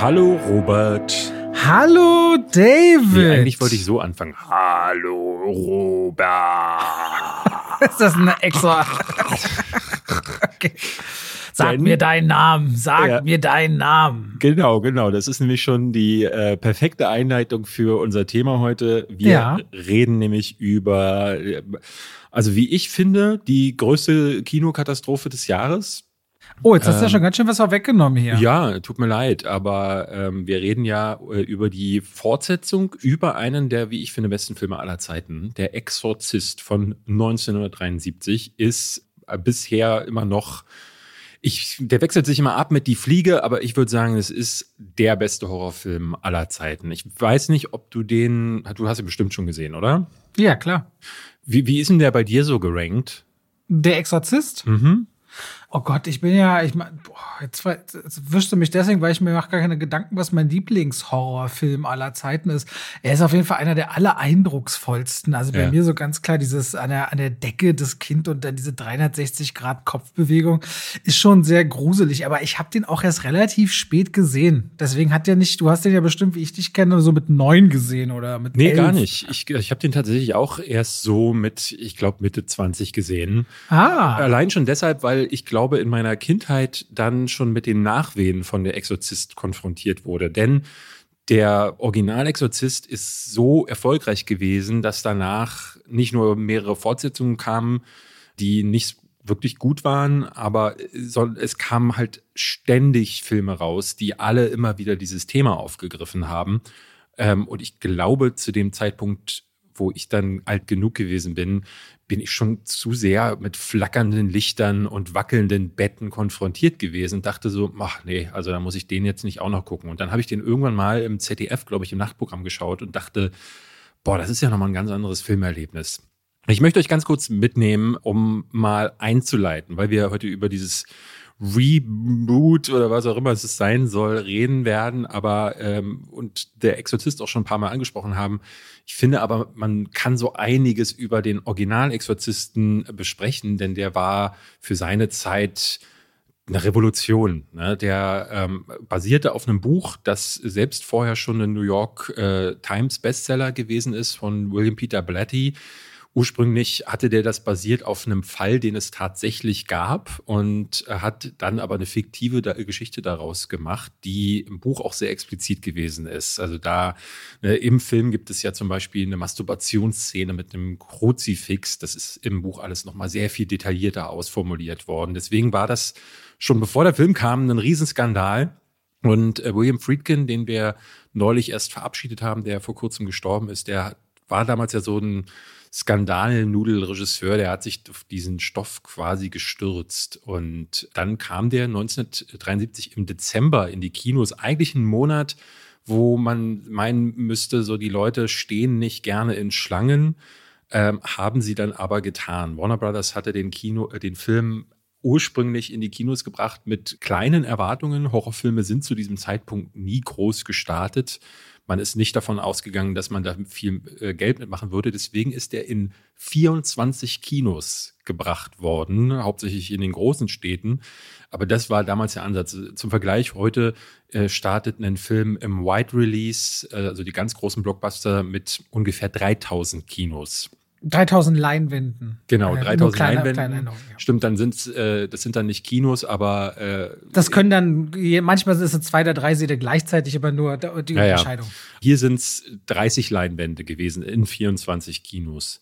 Hallo Robert. Hallo David. Nee, eigentlich wollte ich so anfangen. Hallo Robert. Ist das eine extra? okay. Sag Denn, mir deinen Namen. Sag ja, mir deinen Namen. Genau, genau. Das ist nämlich schon die äh, perfekte Einleitung für unser Thema heute. Wir ja. reden nämlich über, also wie ich finde, die größte Kinokatastrophe des Jahres. Oh, jetzt hast du ja ähm, schon ganz schön was weggenommen hier. Ja, tut mir leid, aber ähm, wir reden ja äh, über die Fortsetzung über einen der, wie ich finde, besten Filme aller Zeiten. Der Exorzist von 1973 ist äh, bisher immer noch ich, der wechselt sich immer ab mit Die Fliege, aber ich würde sagen, es ist der beste Horrorfilm aller Zeiten. Ich weiß nicht, ob du den, du hast ihn bestimmt schon gesehen, oder? Ja, klar. Wie, wie ist denn der bei dir so gerankt? Der Exorzist? Mhm. Oh Gott, ich bin ja, ich meine, jetzt, jetzt wischst du mich deswegen, weil ich mir mache gar keine Gedanken, was mein Lieblingshorrorfilm aller Zeiten ist. Er ist auf jeden Fall einer der allereindrucksvollsten. Also bei ja. mir so ganz klar dieses an der, an der Decke des Kind und dann diese 360 Grad Kopfbewegung ist schon sehr gruselig. Aber ich habe den auch erst relativ spät gesehen. Deswegen hat der nicht, du hast den ja bestimmt, wie ich dich kenne, so mit neun gesehen oder mit Nee, elf. gar nicht. Ich, ich habe den tatsächlich auch erst so mit, ich glaube, Mitte 20 gesehen. Ah. Allein schon deshalb, weil ich glaube, glaube, in meiner Kindheit dann schon mit den Nachwehen von der Exorzist konfrontiert wurde. Denn der Original-Exorzist ist so erfolgreich gewesen, dass danach nicht nur mehrere Fortsetzungen kamen, die nicht wirklich gut waren, aber es kamen halt ständig Filme raus, die alle immer wieder dieses Thema aufgegriffen haben. Ähm, und ich glaube, zu dem Zeitpunkt, wo ich dann alt genug gewesen bin, bin ich schon zu sehr mit flackernden Lichtern und wackelnden Betten konfrontiert gewesen dachte so, ach nee, also da muss ich den jetzt nicht auch noch gucken. Und dann habe ich den irgendwann mal im ZDF, glaube ich, im Nachtprogramm geschaut und dachte, boah, das ist ja nochmal ein ganz anderes Filmerlebnis. Ich möchte euch ganz kurz mitnehmen, um mal einzuleiten, weil wir heute über dieses Reboot oder was auch immer es sein soll, reden werden, aber ähm, und der Exorzist auch schon ein paar Mal angesprochen haben. Ich finde aber, man kann so einiges über den Original-Exorzisten besprechen, denn der war für seine Zeit eine Revolution. Ne? Der ähm, basierte auf einem Buch, das selbst vorher schon ein New York äh, Times Bestseller gewesen ist von William Peter Blatty. Ursprünglich hatte der das basiert auf einem Fall, den es tatsächlich gab und hat dann aber eine fiktive Geschichte daraus gemacht, die im Buch auch sehr explizit gewesen ist. Also da ne, im Film gibt es ja zum Beispiel eine Masturbationsszene mit einem Kruzifix. Das ist im Buch alles nochmal sehr viel detaillierter ausformuliert worden. Deswegen war das schon bevor der Film kam ein Riesenskandal. Und äh, William Friedkin, den wir neulich erst verabschiedet haben, der vor kurzem gestorben ist, der war damals ja so ein Skandalnudelregisseur, der hat sich auf diesen Stoff quasi gestürzt. Und dann kam der 1973 im Dezember in die Kinos, eigentlich ein Monat, wo man meinen müsste, so die Leute stehen nicht gerne in Schlangen, ähm, haben sie dann aber getan. Warner Brothers hatte den Kino, äh, den Film ursprünglich in die Kinos gebracht mit kleinen Erwartungen. Horrorfilme sind zu diesem Zeitpunkt nie groß gestartet. Man ist nicht davon ausgegangen, dass man da viel äh, Geld mitmachen würde. Deswegen ist er in 24 Kinos gebracht worden, hauptsächlich in den großen Städten. Aber das war damals der Ansatz. Zum Vergleich, heute äh, startet ein Film im Wide Release, äh, also die ganz großen Blockbuster, mit ungefähr 3000 Kinos. 3000 Leinwänden. Genau, 3000 kleine, Leinwänden. Kleine Stimmt, dann sind äh, das sind dann nicht Kinos, aber äh, das können dann manchmal ist es zwei oder drei Säle gleichzeitig, aber nur die ja, Unterscheidung. Ja. Hier sind es 30 Leinwände gewesen in 24 Kinos.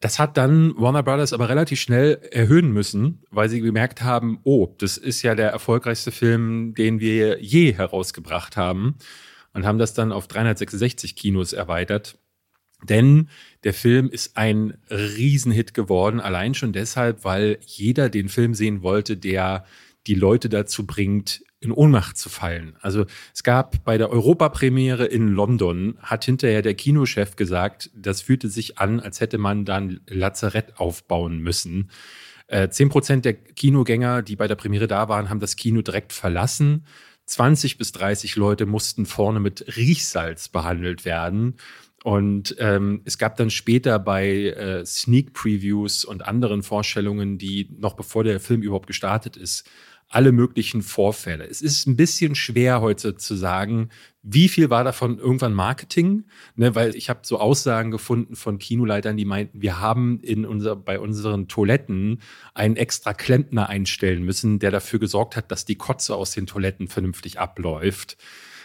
Das hat dann Warner Brothers aber relativ schnell erhöhen müssen, weil sie gemerkt haben, oh, das ist ja der erfolgreichste Film, den wir je herausgebracht haben und haben das dann auf 366 Kinos erweitert denn der Film ist ein Riesenhit geworden, allein schon deshalb, weil jeder den Film sehen wollte, der die Leute dazu bringt, in Ohnmacht zu fallen. Also es gab bei der Europapremiere in London, hat hinterher der Kinochef gesagt, das fühlte sich an, als hätte man dann Lazarett aufbauen müssen. Äh, zehn Prozent der Kinogänger, die bei der Premiere da waren, haben das Kino direkt verlassen. 20 bis 30 Leute mussten vorne mit Riechsalz behandelt werden. Und ähm, es gab dann später bei äh, Sneak Previews und anderen Vorstellungen, die noch bevor der Film überhaupt gestartet ist, alle möglichen Vorfälle. Es ist ein bisschen schwer heute zu sagen, wie viel war davon irgendwann Marketing, ne, weil ich habe so Aussagen gefunden von Kinoleitern, die meinten, wir haben in unser, bei unseren Toiletten einen extra Klempner einstellen müssen, der dafür gesorgt hat, dass die Kotze aus den Toiletten vernünftig abläuft.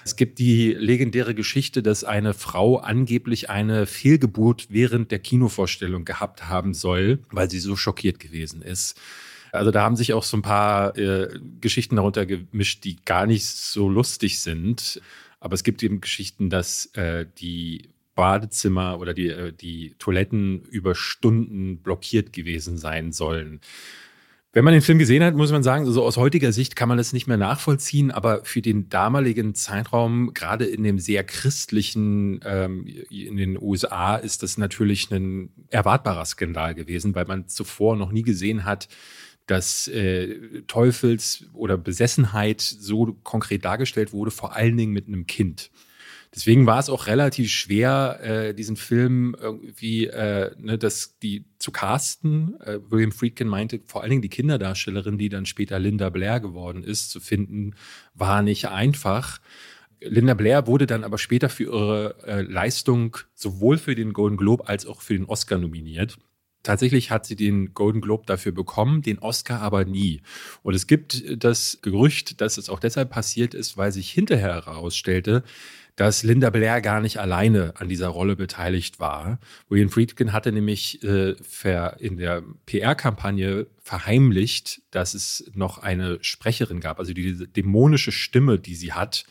Es gibt die legendäre Geschichte, dass eine Frau angeblich eine Fehlgeburt während der Kinovorstellung gehabt haben soll, weil sie so schockiert gewesen ist. Also da haben sich auch so ein paar äh, Geschichten darunter gemischt, die gar nicht so lustig sind. Aber es gibt eben Geschichten, dass äh, die Badezimmer oder die, äh, die Toiletten über Stunden blockiert gewesen sein sollen. Wenn man den Film gesehen hat, muss man sagen, so aus heutiger Sicht kann man das nicht mehr nachvollziehen, aber für den damaligen Zeitraum, gerade in dem sehr christlichen ähm, in den USA, ist das natürlich ein erwartbarer Skandal gewesen, weil man zuvor noch nie gesehen hat, dass äh, Teufels- oder Besessenheit so konkret dargestellt wurde, vor allen Dingen mit einem Kind. Deswegen war es auch relativ schwer, äh, diesen Film irgendwie äh, ne, das, die zu casten. Äh, William Friedkin meinte, vor allen Dingen die Kinderdarstellerin, die dann später Linda Blair geworden ist, zu finden, war nicht einfach. Linda Blair wurde dann aber später für ihre äh, Leistung sowohl für den Golden Globe als auch für den Oscar nominiert. Tatsächlich hat sie den Golden Globe dafür bekommen, den Oscar aber nie. Und es gibt das Gerücht, dass es auch deshalb passiert ist, weil sich hinterher herausstellte, dass Linda Blair gar nicht alleine an dieser Rolle beteiligt war. William Friedkin hatte nämlich äh, in der PR-Kampagne verheimlicht, dass es noch eine Sprecherin gab, also diese dämonische Stimme, die sie hat,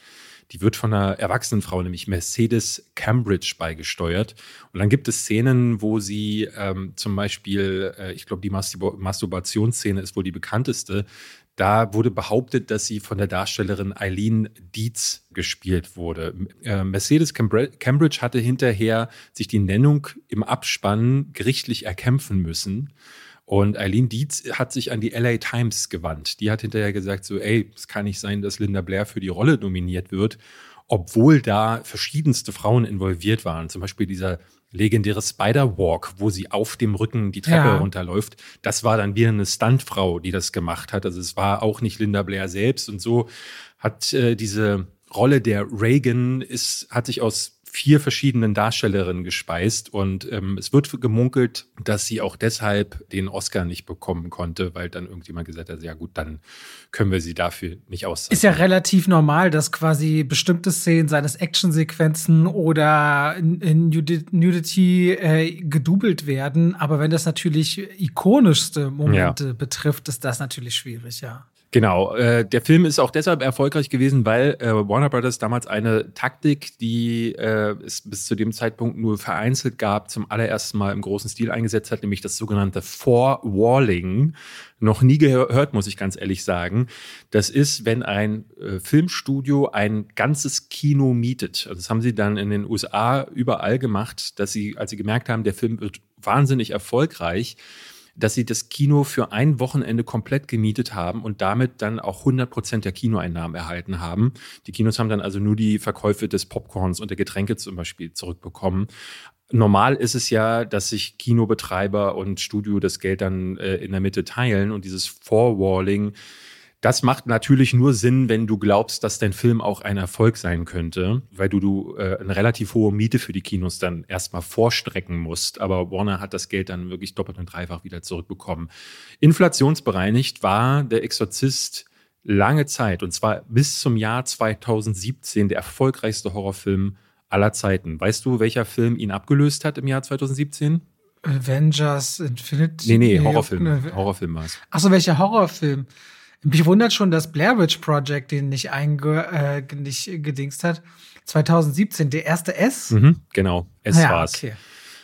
die wird von einer erwachsenen Frau, nämlich Mercedes Cambridge, beigesteuert. Und dann gibt es Szenen, wo sie ähm, zum Beispiel, äh, ich glaube, die Masturbationsszene ist wohl die bekannteste. Da wurde behauptet, dass sie von der Darstellerin Eileen Dietz gespielt wurde. Äh, Mercedes Cambridge hatte hinterher sich die Nennung im Abspann gerichtlich erkämpfen müssen. Und Eileen Dietz hat sich an die LA Times gewandt. Die hat hinterher gesagt, so, ey, es kann nicht sein, dass Linda Blair für die Rolle nominiert wird, obwohl da verschiedenste Frauen involviert waren. Zum Beispiel dieser legendäre Spider-Walk, wo sie auf dem Rücken die Treppe ja. runterläuft. Das war dann wieder eine Stuntfrau, die das gemacht hat. Also es war auch nicht Linda Blair selbst. Und so hat äh, diese Rolle der Reagan ist, hat sich aus vier verschiedenen Darstellerinnen gespeist und ähm, es wird gemunkelt, dass sie auch deshalb den Oscar nicht bekommen konnte, weil dann irgendjemand gesagt hat, ja gut, dann können wir sie dafür nicht auszahlen. Ist ja relativ normal, dass quasi bestimmte Szenen, seines Actionsequenzen oder in, Nudity äh, gedoubelt werden, aber wenn das natürlich ikonischste Momente ja. betrifft, ist das natürlich schwierig, ja. Genau, äh, der Film ist auch deshalb erfolgreich gewesen, weil äh, Warner Brothers damals eine Taktik, die äh, es bis zu dem Zeitpunkt nur vereinzelt gab, zum allerersten Mal im großen Stil eingesetzt hat, nämlich das sogenannte Four-Walling. Noch nie gehört, muss ich ganz ehrlich sagen. Das ist, wenn ein äh, Filmstudio ein ganzes Kino mietet. Also das haben sie dann in den USA überall gemacht, dass sie, als sie gemerkt haben, der Film wird wahnsinnig erfolgreich, dass sie das Kino für ein Wochenende komplett gemietet haben und damit dann auch 100 Prozent der Kinoeinnahmen erhalten haben. Die Kinos haben dann also nur die Verkäufe des Popcorns und der Getränke zum Beispiel zurückbekommen. Normal ist es ja, dass sich Kinobetreiber und Studio das Geld dann äh, in der Mitte teilen und dieses Forwalling das macht natürlich nur Sinn, wenn du glaubst, dass dein Film auch ein Erfolg sein könnte, weil du, du äh, eine relativ hohe Miete für die Kinos dann erstmal vorstrecken musst. Aber Warner hat das Geld dann wirklich doppelt und dreifach wieder zurückbekommen. Inflationsbereinigt war der Exorzist lange Zeit, und zwar bis zum Jahr 2017, der erfolgreichste Horrorfilm aller Zeiten. Weißt du, welcher Film ihn abgelöst hat im Jahr 2017? Avengers Infinity. Nee, nee, Horrorfilm. Horrorfilm war es. Achso, welcher Horrorfilm? Mich wundert schon, dass Blair Witch Project den nicht, einge, äh, nicht gedingst hat. 2017, der erste S? Mhm, genau, S ja, war's. Okay.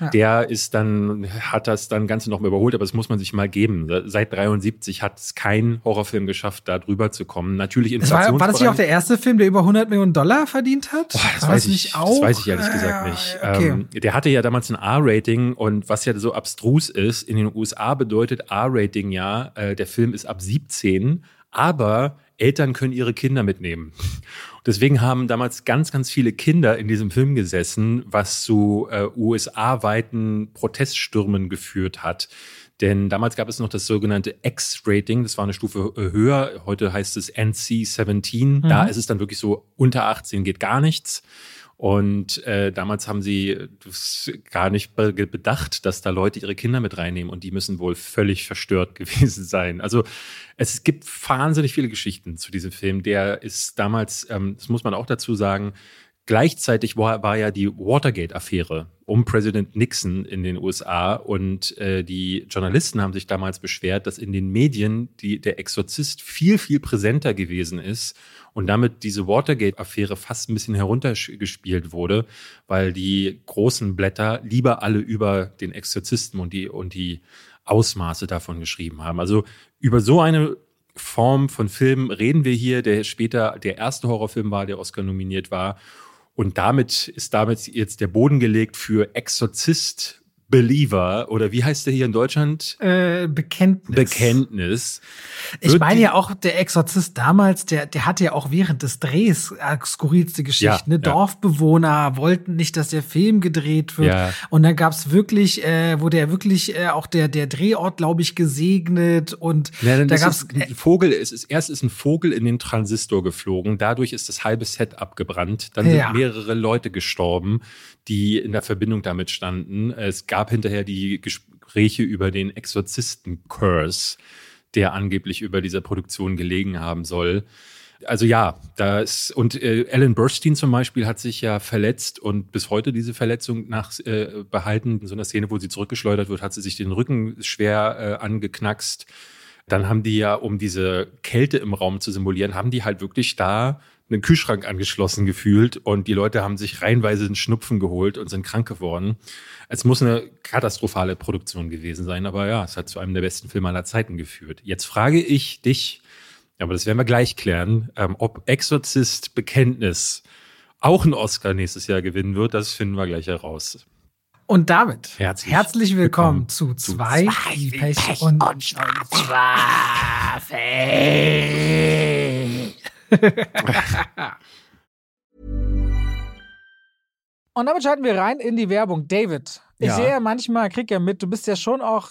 Ja. Der ist dann, hat das dann Ganze noch mal überholt, aber das muss man sich mal geben. Seit 73 hat es kein Horrorfilm geschafft, da drüber zu kommen. Natürlich Inflationsbereich. War, war das nicht auch der erste Film, der über 100 Millionen Dollar verdient hat? Boah, das, weiß ich, auch? das weiß ich ehrlich gesagt äh, nicht. Okay. Ähm, der hatte ja damals ein R-Rating und was ja so abstrus ist, in den USA bedeutet R-Rating ja, äh, der Film ist ab 17, aber Eltern können ihre Kinder mitnehmen. Deswegen haben damals ganz, ganz viele Kinder in diesem Film gesessen, was zu äh, USA-weiten Proteststürmen geführt hat. Denn damals gab es noch das sogenannte X-Rating, das war eine Stufe äh, höher. Heute heißt es NC-17. Mhm. Da ist es dann wirklich so, unter 18 geht gar nichts. Und äh, damals haben sie das gar nicht bedacht, dass da Leute ihre Kinder mit reinnehmen und die müssen wohl völlig verstört gewesen sein. Also es gibt wahnsinnig viele Geschichten zu diesem Film. Der ist damals, ähm, das muss man auch dazu sagen, gleichzeitig war, war ja die Watergate-Affäre um Präsident Nixon in den USA und äh, die Journalisten haben sich damals beschwert, dass in den Medien die, der Exorzist viel, viel präsenter gewesen ist und damit diese Watergate-Affäre fast ein bisschen heruntergespielt wurde, weil die großen Blätter lieber alle über den Exorzisten und die, und die Ausmaße davon geschrieben haben. Also über so eine Form von Film reden wir hier, der später der erste Horrorfilm war, der Oscar nominiert war. Und damit ist damit jetzt der Boden gelegt für Exorzist Believer oder wie heißt der hier in Deutschland? Äh, Bekenntnis. Bekenntnis. Ich meine ja auch, der Exorzist damals, der, der hatte ja auch während des Drehs äh, skurrilste Geschichten. Ja, ne? Dorfbewohner wollten nicht, dass der Film gedreht wird. Ja. Und dann gab's wirklich, äh, wurde ja wirklich äh, auch der, der Drehort, glaube ich, gesegnet. Und ja, da gab's. Ist ein Vogel, es ist, erst ist ein Vogel in den Transistor geflogen. Dadurch ist das halbe Set abgebrannt. Dann sind mehrere Leute gestorben, die in der Verbindung damit standen. Es gab hinterher die Gespräche über den Exorzisten-Curse, der angeblich über dieser Produktion gelegen haben soll. Also ja, da ist, und äh, Alan Burstein zum Beispiel hat sich ja verletzt und bis heute diese Verletzung nach äh, behalten. In so einer Szene, wo sie zurückgeschleudert wird, hat sie sich den Rücken schwer äh, angeknackst. Dann haben die ja, um diese Kälte im Raum zu simulieren, haben die halt wirklich da einen Kühlschrank angeschlossen gefühlt und die Leute haben sich reihenweise einen Schnupfen geholt und sind krank geworden. Es muss eine katastrophale Produktion gewesen sein, aber ja, es hat zu einem der besten Filme aller Zeiten geführt. Jetzt frage ich dich, aber das werden wir gleich klären, ähm, ob Exorzist Bekenntnis auch einen Oscar nächstes Jahr gewinnen wird, das finden wir gleich heraus. Und damit herzlich, herzlich willkommen, willkommen, zu zwei, zwei Pech, Pech und, und Strafe. Und damit schalten wir rein in die Werbung. David, ich ja. sehe ja manchmal, krieg ja mit, du bist ja schon auch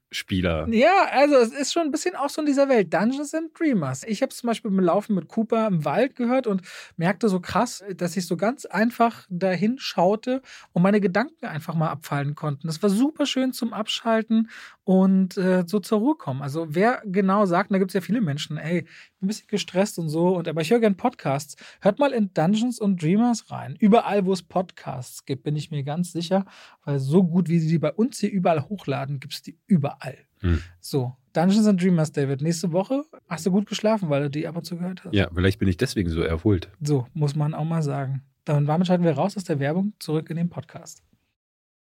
Spieler. Ja, also es ist schon ein bisschen auch so in dieser Welt. Dungeons and Dreamers. Ich habe zum Beispiel beim Laufen mit Cooper im Wald gehört und merkte so krass, dass ich so ganz einfach dahin schaute und meine Gedanken einfach mal abfallen konnten. Das war super schön zum Abschalten und äh, so zur Ruhe kommen. Also wer genau sagt, da gibt es ja viele Menschen, ey, ein bisschen gestresst und so, und aber ich höre gerne Podcasts. Hört mal in Dungeons and Dreamers rein. Überall, wo es Podcasts gibt, bin ich mir ganz sicher, weil so gut, wie sie die bei uns hier überall hochladen, gibt es die überall. Hm. So, Dungeons and Dreamers, David. Nächste Woche hast du gut geschlafen, weil du die ab und zu gehört hast. Ja, vielleicht bin ich deswegen so erholt. So, muss man auch mal sagen. Dann damit schalten wir raus aus der Werbung zurück in den Podcast.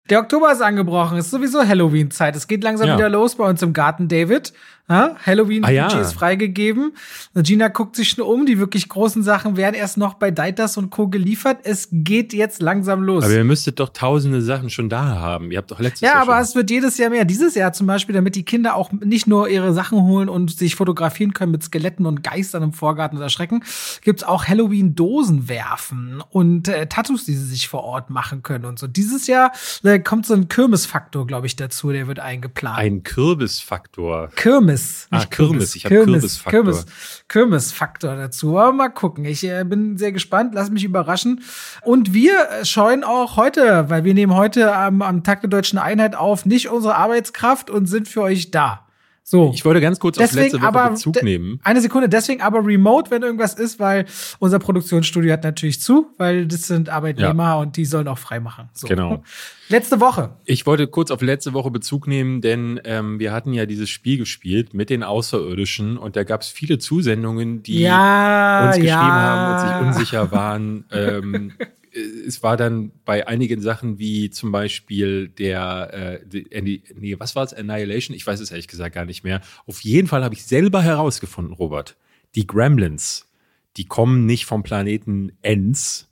Der Oktober ist angebrochen, ist sowieso Halloween-Zeit. Es geht langsam ja. wieder los bei uns im Garten, David. Ja, Halloween ah, ja. ist freigegeben. Gina guckt sich schon um. Die wirklich großen Sachen werden erst noch bei Deitas und Co. geliefert. Es geht jetzt langsam los. Aber ihr müsstet doch tausende Sachen schon da haben. Ihr habt doch letztes ja, Jahr. Ja, aber es wird jedes Jahr mehr. Dieses Jahr zum Beispiel, damit die Kinder auch nicht nur ihre Sachen holen und sich fotografieren können mit Skeletten und Geistern im Vorgarten und erschrecken, gibt's auch Halloween-Dosen werfen und äh, Tattoos, die sie sich vor Ort machen können und so. Dieses Jahr äh, kommt so ein Kirmesfaktor, glaube ich, dazu. Der wird eingeplant. Ein Kürbisfaktor. Kirmes. Kirmes. Ah, Kirmes. Ich habe Kürbisfaktor. Kirmes, Kirmesfaktor dazu. Aber mal gucken. Ich äh, bin sehr gespannt. Lass mich überraschen. Und wir scheuen auch heute, weil wir nehmen heute am, am Tag der deutschen Einheit auf, nicht unsere Arbeitskraft und sind für euch da. So. Ich wollte ganz kurz deswegen, auf letzte Woche aber, Bezug nehmen. Eine Sekunde, deswegen aber remote, wenn irgendwas ist, weil unser Produktionsstudio hat natürlich zu, weil das sind Arbeitnehmer ja. und die sollen auch frei machen. So. Genau. Letzte Woche. Ich wollte kurz auf letzte Woche Bezug nehmen, denn ähm, wir hatten ja dieses Spiel gespielt mit den Außerirdischen und da gab es viele Zusendungen, die ja, uns geschrieben ja. haben und sich unsicher waren. ähm, es war dann bei einigen Sachen wie zum Beispiel der, äh, nee, was war es? Annihilation? Ich weiß es ehrlich gesagt gar nicht mehr. Auf jeden Fall habe ich selber herausgefunden, Robert, die Gremlins, die kommen nicht vom Planeten Enz.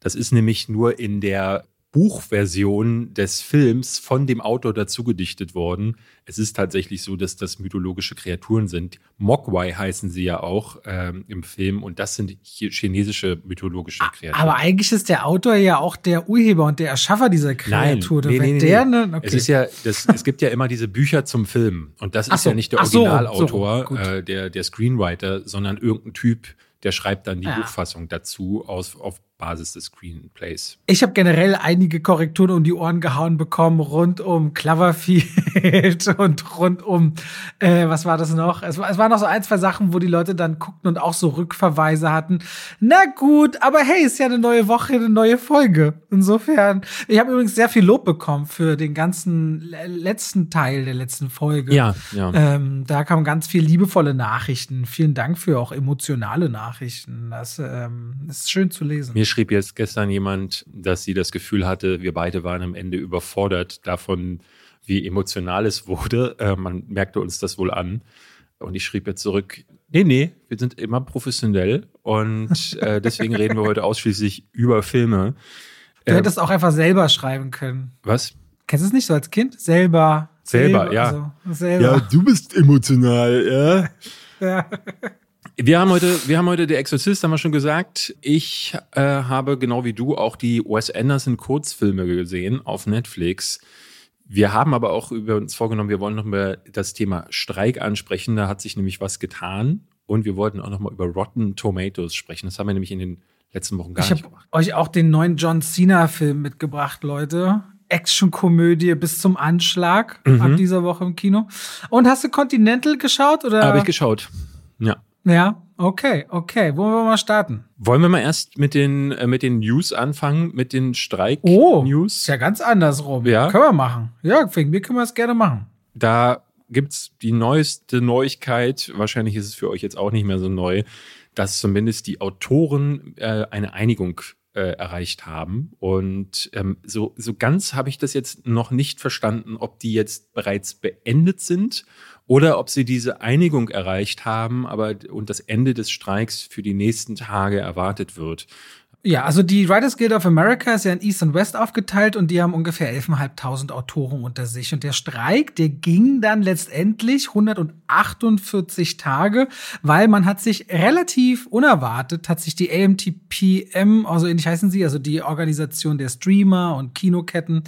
Das ist nämlich nur in der Buchversion des Films von dem Autor dazu gedichtet worden. Es ist tatsächlich so, dass das mythologische Kreaturen sind. Mogwai heißen sie ja auch ähm, im Film und das sind chinesische mythologische Kreaturen. Aber eigentlich ist der Autor ja auch der Urheber und der Erschaffer dieser Kreatur. Nein, nee, nee, der, nee. Ne? Okay. Es ist ja, das, es gibt ja immer diese Bücher zum Film und das ist so, ja nicht der Originalautor, so, so, äh, der, der Screenwriter, sondern irgendein Typ, der schreibt dann die ja. Buchfassung dazu aus, auf Basis des Screenplays. Ich habe generell einige Korrekturen um die Ohren gehauen bekommen rund um Cloverfield und rund um, äh, was war das noch? Es, es waren noch so ein, zwei Sachen, wo die Leute dann guckten und auch so Rückverweise hatten. Na gut, aber hey, ist ja eine neue Woche, eine neue Folge. Insofern, ich habe übrigens sehr viel Lob bekommen für den ganzen letzten Teil der letzten Folge. Ja, ja. Ähm, da kamen ganz viel liebevolle Nachrichten. Vielen Dank für auch emotionale Nachrichten. Das ähm, ist schön zu lesen. Mir schrieb jetzt gestern jemand, dass sie das Gefühl hatte, wir beide waren am Ende überfordert davon, wie emotional es wurde. Äh, man merkte uns das wohl an. Und ich schrieb jetzt zurück, nee, nee, wir sind immer professionell und äh, deswegen reden wir heute ausschließlich über Filme. Du hättest ähm, auch einfach selber schreiben können. Was? Kennst du es nicht so als Kind? Selber. Selber, selber ja. Also, selber. Ja, du bist emotional, ja. ja. Wir haben heute, wir haben heute der Exorzist, haben wir schon gesagt. Ich äh, habe genau wie du auch die Wes Anderson Kurzfilme gesehen auf Netflix. Wir haben aber auch über uns vorgenommen, wir wollen noch mal das Thema Streik ansprechen. Da hat sich nämlich was getan. Und wir wollten auch noch mal über Rotten Tomatoes sprechen. Das haben wir nämlich in den letzten Wochen gar ich nicht gemacht. Ich habe euch auch den neuen John Cena-Film mitgebracht, Leute. Actionkomödie bis zum Anschlag mhm. ab dieser Woche im Kino. Und hast du Continental geschaut oder? Habe ich geschaut. Ja. Ja, okay, okay. Wollen wir mal starten? Wollen wir mal erst mit den, äh, mit den News anfangen, mit den Streik-News? Oh, ist ja ganz andersrum. Ja. Können wir machen. Ja, wegen mir können wir es gerne machen. Da gibt's die neueste Neuigkeit, wahrscheinlich ist es für euch jetzt auch nicht mehr so neu, dass zumindest die Autoren äh, eine Einigung äh, erreicht haben. Und ähm, so, so ganz habe ich das jetzt noch nicht verstanden, ob die jetzt bereits beendet sind oder ob sie diese Einigung erreicht haben, aber und das Ende des Streiks für die nächsten Tage erwartet wird. Ja, also die Writers Guild of America ist ja in East und West aufgeteilt und die haben ungefähr 11.500 Autoren unter sich. Und der Streik, der ging dann letztendlich 148 Tage, weil man hat sich relativ unerwartet, hat sich die AMTPM, also ähnlich heißen sie, also die Organisation der Streamer und Kinoketten,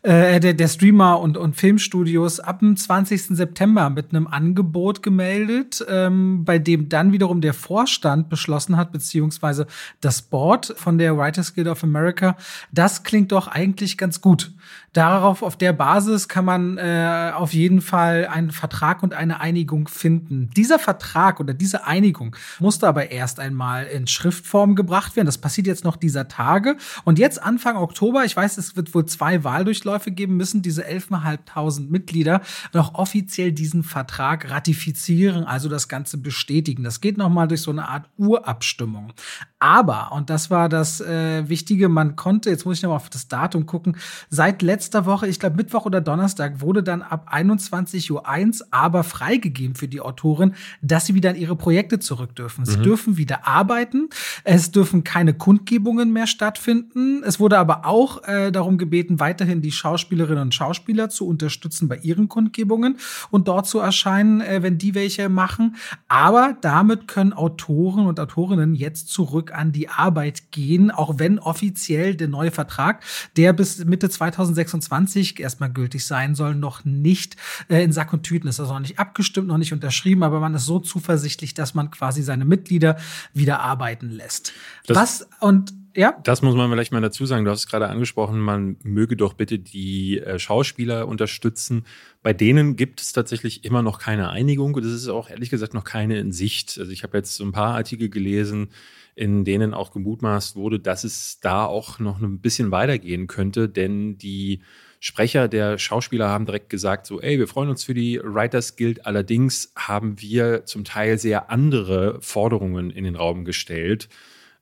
äh, der, der Streamer und, und Filmstudios ab dem 20. September mit einem Angebot gemeldet, ähm, bei dem dann wiederum der Vorstand beschlossen hat, beziehungsweise das Board von der Writers Guild of America, das klingt doch eigentlich ganz gut. Darauf, auf der Basis kann man äh, auf jeden Fall einen Vertrag und eine Einigung finden. Dieser Vertrag oder diese Einigung musste aber erst einmal in Schriftform gebracht werden. Das passiert jetzt noch dieser Tage. Und jetzt Anfang Oktober, ich weiß, es wird wohl zwei Wahldurchläufe geben müssen, diese 11.500 Mitglieder noch offiziell diesen Vertrag ratifizieren, also das Ganze bestätigen. Das geht nochmal durch so eine Art Urabstimmung. Aber, und das war das äh, Wichtige, man konnte, jetzt muss ich nochmal auf das Datum gucken, seit letztem letzter Woche, ich glaube Mittwoch oder Donnerstag, wurde dann ab 21.01 Uhr aber freigegeben für die Autorin, dass sie wieder in ihre Projekte zurück dürfen. Sie mhm. dürfen wieder arbeiten. Es dürfen keine Kundgebungen mehr stattfinden. Es wurde aber auch äh, darum gebeten, weiterhin die Schauspielerinnen und Schauspieler zu unterstützen bei ihren Kundgebungen und dort zu erscheinen, äh, wenn die welche machen. Aber damit können Autoren und Autorinnen jetzt zurück an die Arbeit gehen, auch wenn offiziell der neue Vertrag, der bis Mitte 2026 erstmal gültig sein soll, noch nicht äh, in Sack und Tüten ist. Also noch nicht abgestimmt, noch nicht unterschrieben, aber man ist so zuversichtlich, dass man quasi seine Mitglieder wieder arbeiten lässt. Das Was und ja. Das muss man vielleicht mal dazu sagen. Du hast es gerade angesprochen, man möge doch bitte die äh, Schauspieler unterstützen. Bei denen gibt es tatsächlich immer noch keine Einigung. Das ist auch ehrlich gesagt noch keine in Sicht. Also ich habe jetzt so ein paar Artikel gelesen, in denen auch gemutmaßt wurde, dass es da auch noch ein bisschen weitergehen könnte, denn die Sprecher der Schauspieler haben direkt gesagt, so, ey, wir freuen uns für die Writers Guild. Allerdings haben wir zum Teil sehr andere Forderungen in den Raum gestellt,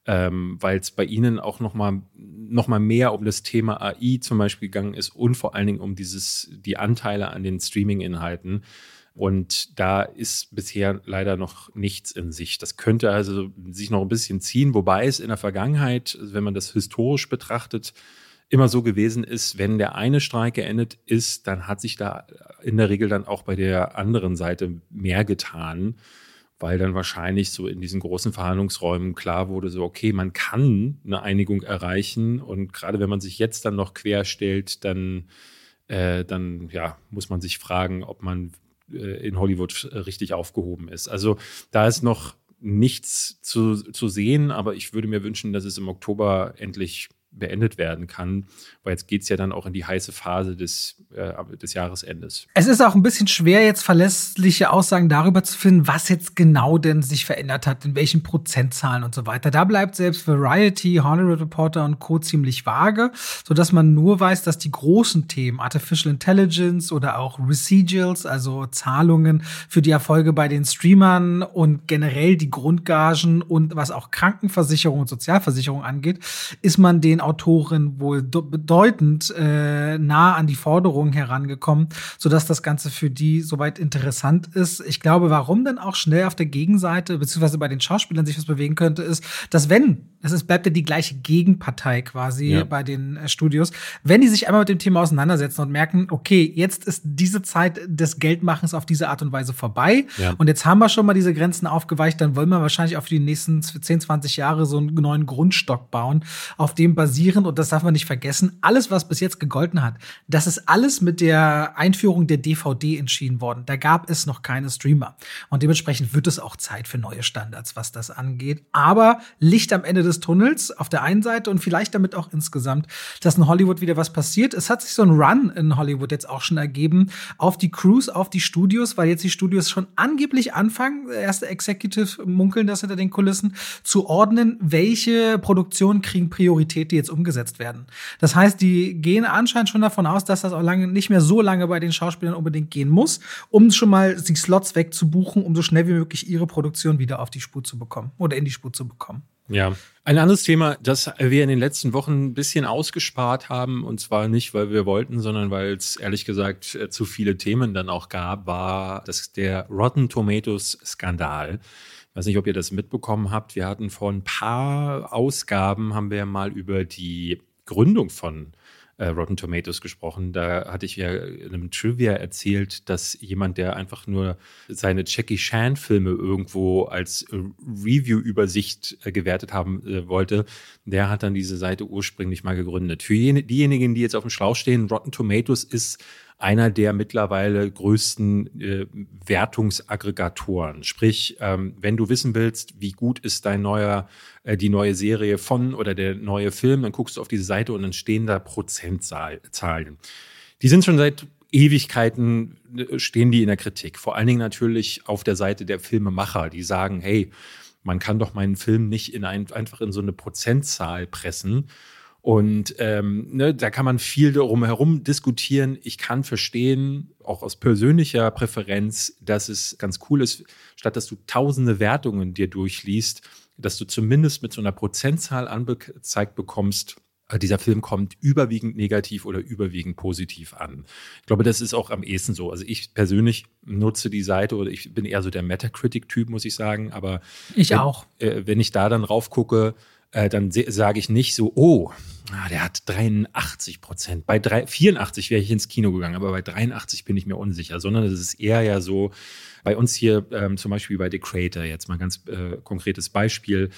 ähm, weil es bei ihnen auch noch mal, noch mal mehr um das Thema AI zum Beispiel gegangen ist und vor allen Dingen um dieses, die Anteile an den Streaming-Inhalten. Und da ist bisher leider noch nichts in sich. Das könnte also sich noch ein bisschen ziehen, wobei es in der Vergangenheit, wenn man das historisch betrachtet, immer so gewesen ist, wenn der eine Streik geendet ist, dann hat sich da in der Regel dann auch bei der anderen Seite mehr getan, weil dann wahrscheinlich so in diesen großen Verhandlungsräumen klar wurde, so okay, man kann eine Einigung erreichen und gerade wenn man sich jetzt dann noch querstellt, dann äh, dann ja, muss man sich fragen, ob man in Hollywood äh, richtig aufgehoben ist. Also da ist noch nichts zu, zu sehen, aber ich würde mir wünschen, dass es im Oktober endlich beendet werden kann, weil jetzt geht es ja dann auch in die heiße Phase des, äh, des Jahresendes. Es ist auch ein bisschen schwer, jetzt verlässliche Aussagen darüber zu finden, was jetzt genau denn sich verändert hat, in welchen Prozentzahlen und so weiter. Da bleibt selbst Variety, Hollywood Reporter und Co. ziemlich vage, sodass man nur weiß, dass die großen Themen, Artificial Intelligence oder auch Residuals, also Zahlungen für die Erfolge bei den Streamern und generell die Grundgagen und was auch Krankenversicherung und Sozialversicherung angeht, ist man den Autorin wohl bedeutend äh, nah an die Forderungen herangekommen, sodass das Ganze für die soweit interessant ist. Ich glaube, warum denn auch schnell auf der Gegenseite, beziehungsweise bei den Schauspielern sich was bewegen könnte, ist, dass wenn es ist, bleibt ja die gleiche Gegenpartei quasi ja. bei den äh, Studios. Wenn die sich einmal mit dem Thema auseinandersetzen und merken, okay, jetzt ist diese Zeit des Geldmachens auf diese Art und Weise vorbei ja. und jetzt haben wir schon mal diese Grenzen aufgeweicht, dann wollen wir wahrscheinlich auch für die nächsten 10, 20 Jahre so einen neuen Grundstock bauen, auf dem basierend, und das darf man nicht vergessen, alles, was bis jetzt gegolten hat, das ist alles mit der Einführung der DVD entschieden worden. Da gab es noch keine Streamer. Und dementsprechend wird es auch Zeit für neue Standards, was das angeht. Aber Licht am Ende des Tunnels auf der einen Seite und vielleicht damit auch insgesamt, dass in Hollywood wieder was passiert. Es hat sich so ein Run in Hollywood jetzt auch schon ergeben auf die Crews, auf die Studios, weil jetzt die Studios schon angeblich anfangen, erste Executive munkeln das hinter den Kulissen, zu ordnen, welche Produktionen kriegen Priorität, jetzt umgesetzt werden. Das heißt, die gehen anscheinend schon davon aus, dass das auch lange, nicht mehr so lange bei den Schauspielern unbedingt gehen muss, um schon mal die Slots wegzubuchen, um so schnell wie möglich ihre Produktion wieder auf die Spur zu bekommen oder in die Spur zu bekommen. Ja. Ein anderes Thema, das wir in den letzten Wochen ein bisschen ausgespart haben, und zwar nicht, weil wir wollten, sondern weil es ehrlich gesagt äh, zu viele Themen dann auch gab, war das der Rotten Tomatoes Skandal. Ich weiß nicht, ob ihr das mitbekommen habt. Wir hatten vor ein paar Ausgaben haben wir mal über die Gründung von äh, Rotten Tomatoes gesprochen. Da hatte ich ja in einem Trivia erzählt, dass jemand, der einfach nur seine Jackie Chan-Filme irgendwo als äh, Review-Übersicht äh, gewertet haben äh, wollte, der hat dann diese Seite ursprünglich mal gegründet. Für jene, diejenigen, die jetzt auf dem Schlauch stehen, Rotten Tomatoes ist einer der mittlerweile größten äh, Wertungsaggregatoren. Sprich, ähm, wenn du wissen willst, wie gut ist dein neuer, äh, die neue Serie von oder der neue Film, dann guckst du auf diese Seite und dann stehen da Prozentzahlen. Die sind schon seit Ewigkeiten äh, stehen die in der Kritik. Vor allen Dingen natürlich auf der Seite der Filmemacher, die sagen, hey, man kann doch meinen Film nicht in ein, einfach in so eine Prozentzahl pressen und ähm, ne, da kann man viel darum herum diskutieren. Ich kann verstehen, auch aus persönlicher Präferenz, dass es ganz cool ist, statt dass du tausende Wertungen dir durchliest, dass du zumindest mit so einer Prozentzahl angezeigt bekommst, äh, dieser Film kommt überwiegend negativ oder überwiegend positiv an. Ich glaube, das ist auch am ehesten so. Also ich persönlich nutze die Seite oder ich bin eher so der Metacritic-Typ, muss ich sagen. Aber ich wenn, auch. Äh, wenn ich da dann rauf gucke, äh, dann sage ich nicht so, oh, ah, der hat 83 Prozent. Bei drei, 84 wäre ich ins Kino gegangen, aber bei 83 bin ich mir unsicher, sondern es ist eher ja so, bei uns hier ähm, zum Beispiel bei The Creator, jetzt mal ein ganz äh, konkretes Beispiel,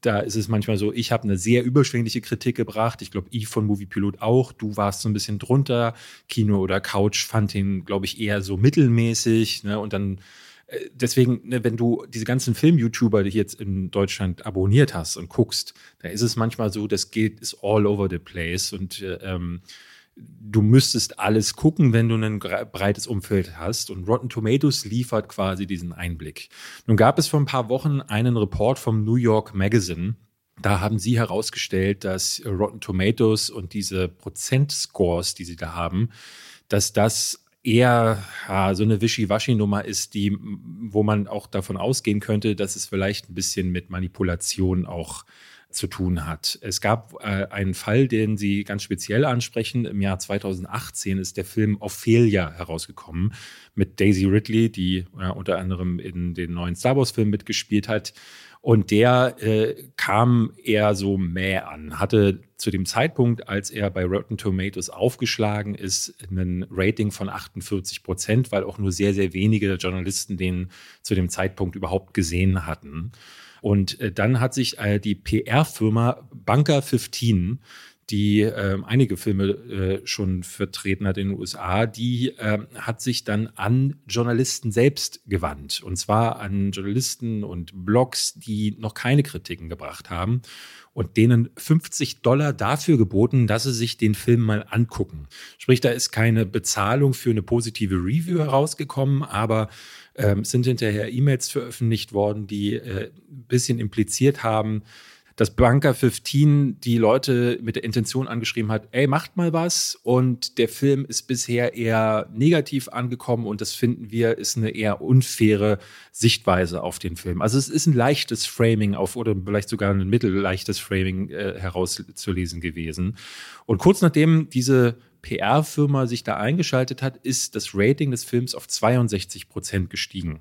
da ist es manchmal so, ich habe eine sehr überschwängliche Kritik gebracht. Ich glaube, ich von Moviepilot auch. Du warst so ein bisschen drunter. Kino oder Couch fand ihn, glaube ich, eher so mittelmäßig. Ne? Und dann deswegen, ne, wenn du diese ganzen Film-YouTuber, die jetzt in Deutschland abonniert hast und guckst, da ist es manchmal so, das geht ist all over the place und äh, ähm, du müsstest alles gucken, wenn du ein breites Umfeld hast. Und Rotten Tomatoes liefert quasi diesen Einblick. Nun gab es vor ein paar Wochen einen Report vom New York Magazine. Da haben sie herausgestellt, dass Rotten Tomatoes und diese Prozentscores, die sie da haben, dass das eher ja, so eine Wischiwaschi-Nummer ist, die, wo man auch davon ausgehen könnte, dass es vielleicht ein bisschen mit Manipulation auch zu tun hat. Es gab äh, einen Fall, den Sie ganz speziell ansprechen. Im Jahr 2018 ist der Film Ophelia herausgekommen mit Daisy Ridley, die äh, unter anderem in den neuen Star Wars-Film mitgespielt hat. Und der äh, kam eher so mäh an, hatte zu dem Zeitpunkt, als er bei Rotten Tomatoes aufgeschlagen ist, ein Rating von 48 Prozent, weil auch nur sehr, sehr wenige Journalisten den zu dem Zeitpunkt überhaupt gesehen hatten. Und äh, dann hat sich äh, die PR-Firma Bunker 15 die äh, einige Filme äh, schon vertreten hat in den USA, die äh, hat sich dann an Journalisten selbst gewandt. Und zwar an Journalisten und Blogs, die noch keine Kritiken gebracht haben und denen 50 Dollar dafür geboten, dass sie sich den Film mal angucken. Sprich, da ist keine Bezahlung für eine positive Review herausgekommen, aber ähm, sind hinterher E-Mails veröffentlicht worden, die äh, ein bisschen impliziert haben, dass Bunker 15 die Leute mit der Intention angeschrieben hat, ey, macht mal was. Und der Film ist bisher eher negativ angekommen und das finden wir ist eine eher unfaire Sichtweise auf den Film. Also es ist ein leichtes Framing auf oder vielleicht sogar ein mittelleichtes Framing äh, herauszulesen gewesen. Und kurz nachdem diese PR-Firma sich da eingeschaltet hat, ist das Rating des Films auf 62 Prozent gestiegen.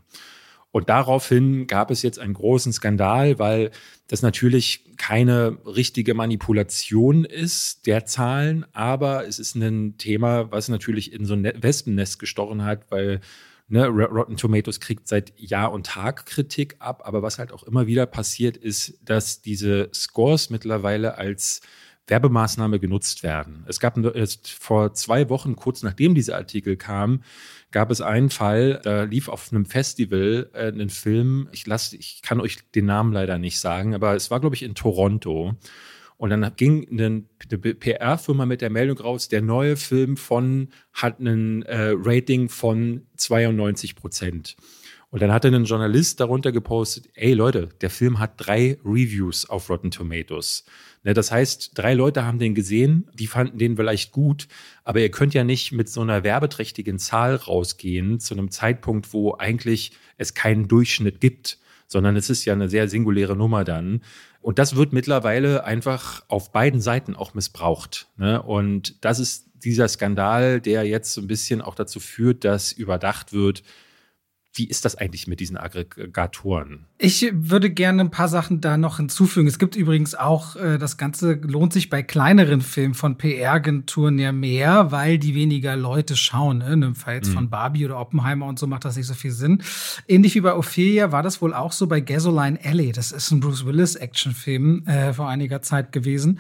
Und daraufhin gab es jetzt einen großen Skandal, weil das natürlich keine richtige Manipulation ist der Zahlen, aber es ist ein Thema, was natürlich in so ein Wespennest gestochen hat, weil ne, Rotten Tomatoes kriegt seit Jahr und Tag Kritik ab, aber was halt auch immer wieder passiert ist, dass diese Scores mittlerweile als Werbemaßnahme genutzt werden. Es gab vor zwei Wochen, kurz nachdem dieser Artikel kam, gab es einen Fall, da lief auf einem Festival äh, ein Film, ich, lass, ich kann euch den Namen leider nicht sagen, aber es war, glaube ich, in Toronto. Und dann ging eine, PR-Firma mit der Meldung raus, der neue Film von hat ein äh, Rating von 92 Prozent. Und dann hatte ein Journalist darunter gepostet, ey Leute, der Film hat drei Reviews auf Rotten Tomatoes. Ne, das heißt, drei Leute haben den gesehen, die fanden den vielleicht gut, aber ihr könnt ja nicht mit so einer werbeträchtigen Zahl rausgehen zu einem Zeitpunkt, wo eigentlich es keinen Durchschnitt gibt, sondern es ist ja eine sehr singuläre Nummer dann. Und das wird mittlerweile einfach auf beiden Seiten auch missbraucht. Ne? Und das ist dieser Skandal, der jetzt so ein bisschen auch dazu führt, dass überdacht wird, wie ist das eigentlich mit diesen Aggregatoren? Ich würde gerne ein paar Sachen da noch hinzufügen. Es gibt übrigens auch, äh, das Ganze lohnt sich bei kleineren Filmen von PR-Agenturen ja mehr, weil die weniger Leute schauen. Ne? In dem Fall jetzt mhm. von Barbie oder Oppenheimer und so macht das nicht so viel Sinn. Ähnlich wie bei Ophelia war das wohl auch so bei Gasoline Alley. Das ist ein Bruce Willis Actionfilm äh, vor einiger Zeit gewesen.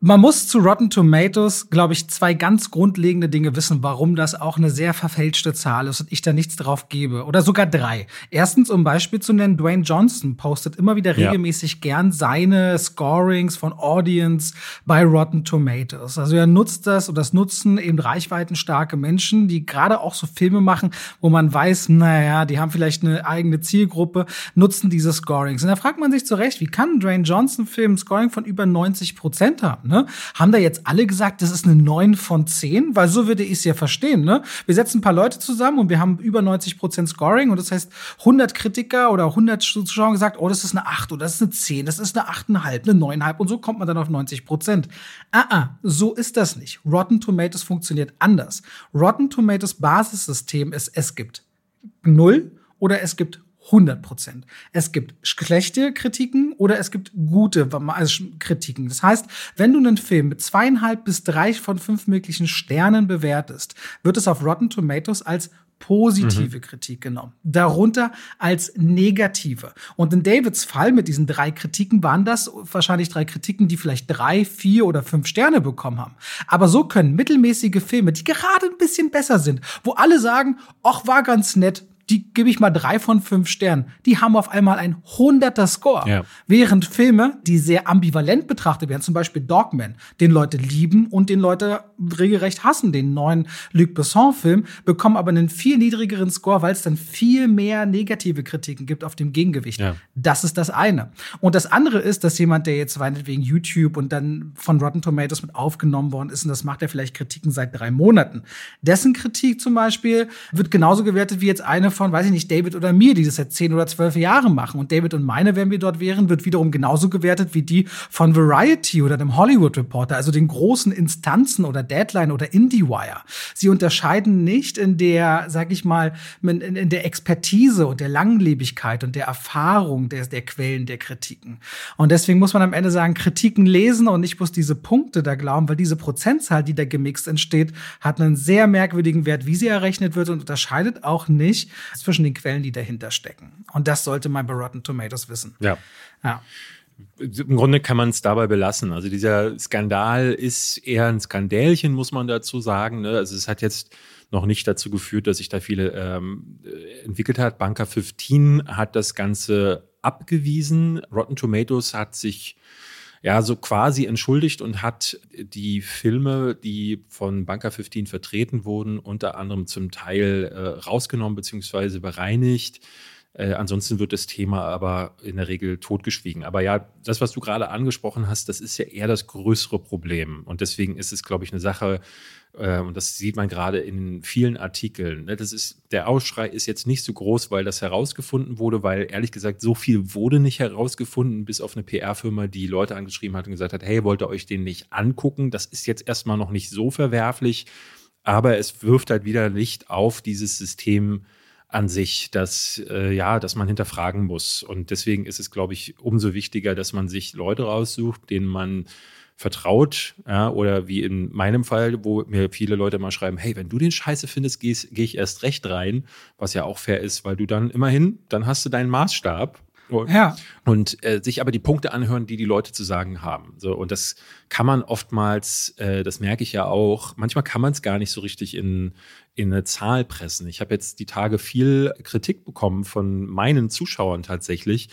Man muss zu Rotten Tomatoes, glaube ich, zwei ganz grundlegende Dinge wissen, warum das auch eine sehr verfälschte Zahl ist und ich da nichts drauf gebe. Oder sogar drei. Erstens, um Beispiel zu nennen, Dwayne Johnson postet immer wieder regelmäßig ja. gern seine Scorings von Audience bei Rotten Tomatoes. Also er nutzt das und das nutzen eben reichweitenstarke Menschen, die gerade auch so Filme machen, wo man weiß, naja, die haben vielleicht eine eigene Zielgruppe, nutzen diese Scorings. Und da fragt man sich zu Recht, wie kann Dwayne Johnson Film ein Scoring von über 90 Prozent haben? Ne? Haben da jetzt alle gesagt, das ist eine 9 von 10? Weil so würde ich es ja verstehen, ne? Wir setzen ein paar Leute zusammen und wir haben über 90 Prozent Scoring und das heißt 100 Kritiker oder 100 Zuschauer gesagt, oh, das ist eine 8 oder das ist eine 10, das ist eine 8,5, eine 9,5 und so kommt man dann auf 90 Prozent. Ah, ah, so ist das nicht. Rotten Tomatoes funktioniert anders. Rotten Tomatoes Basissystem ist, es gibt 0 oder es gibt 100 Prozent. Es gibt schlechte Kritiken oder es gibt gute also Kritiken. Das heißt, wenn du einen Film mit zweieinhalb bis drei von fünf möglichen Sternen bewertest, wird es auf Rotten Tomatoes als positive mhm. Kritik genommen, darunter als negative. Und in Davids Fall mit diesen drei Kritiken waren das wahrscheinlich drei Kritiken, die vielleicht drei, vier oder fünf Sterne bekommen haben. Aber so können mittelmäßige Filme, die gerade ein bisschen besser sind, wo alle sagen, ach, war ganz nett, die gebe ich mal drei von fünf Sternen. Die haben auf einmal ein hunderter Score. Ja. Während Filme, die sehr ambivalent betrachtet werden, zum Beispiel Dogman, den Leute lieben und den Leute regelrecht hassen, den neuen Luc Besson-Film, bekommen aber einen viel niedrigeren Score, weil es dann viel mehr negative Kritiken gibt auf dem Gegengewicht. Ja. Das ist das eine. Und das andere ist, dass jemand, der jetzt wegen YouTube und dann von Rotten Tomatoes mit aufgenommen worden ist, und das macht er vielleicht Kritiken seit drei Monaten, dessen Kritik zum Beispiel wird genauso gewertet wie jetzt eine von, weiß ich nicht, David oder mir, die das seit zehn oder zwölf Jahren machen. Und David und meine, wenn wir dort wären, wird wiederum genauso gewertet wie die von Variety oder dem Hollywood Reporter, also den großen Instanzen oder Deadline oder IndieWire. Sie unterscheiden nicht in der, sag ich mal, in, der Expertise und der Langlebigkeit und der Erfahrung der, der Quellen der Kritiken. Und deswegen muss man am Ende sagen, Kritiken lesen und nicht bloß diese Punkte da glauben, weil diese Prozentzahl, die da gemixt entsteht, hat einen sehr merkwürdigen Wert, wie sie errechnet wird und unterscheidet auch nicht zwischen den Quellen, die dahinter stecken. Und das sollte man bei Rotten Tomatoes wissen. Ja. ja. Im Grunde kann man es dabei belassen. Also dieser Skandal ist eher ein Skandälchen, muss man dazu sagen. Ne? Also es hat jetzt noch nicht dazu geführt, dass sich da viele ähm, entwickelt hat. Banker 15 hat das Ganze abgewiesen. Rotten Tomatoes hat sich ja so quasi entschuldigt und hat die Filme, die von Banker 15 vertreten wurden, unter anderem zum Teil äh, rausgenommen bzw. bereinigt. Äh, ansonsten wird das Thema aber in der Regel totgeschwiegen. Aber ja, das, was du gerade angesprochen hast, das ist ja eher das größere Problem. Und deswegen ist es, glaube ich, eine Sache, äh, und das sieht man gerade in vielen Artikeln. Ne? Das ist, der Ausschrei ist jetzt nicht so groß, weil das herausgefunden wurde, weil ehrlich gesagt so viel wurde nicht herausgefunden, bis auf eine PR-Firma, die Leute angeschrieben hat und gesagt hat, hey, wollt ihr euch den nicht angucken? Das ist jetzt erstmal noch nicht so verwerflich, aber es wirft halt wieder Licht auf dieses System an sich, dass äh, ja, dass man hinterfragen muss. Und deswegen ist es, glaube ich, umso wichtiger, dass man sich Leute raussucht, denen man vertraut, ja, oder wie in meinem Fall, wo mir viele Leute mal schreiben, hey, wenn du den Scheiße findest, gehe geh ich erst recht rein, was ja auch fair ist, weil du dann immerhin, dann hast du deinen Maßstab. Ja. Und äh, sich aber die Punkte anhören, die die Leute zu sagen haben. So und das kann man oftmals, äh, das merke ich ja auch. Manchmal kann man es gar nicht so richtig in in eine Zahl pressen. Ich habe jetzt die Tage viel Kritik bekommen von meinen Zuschauern tatsächlich,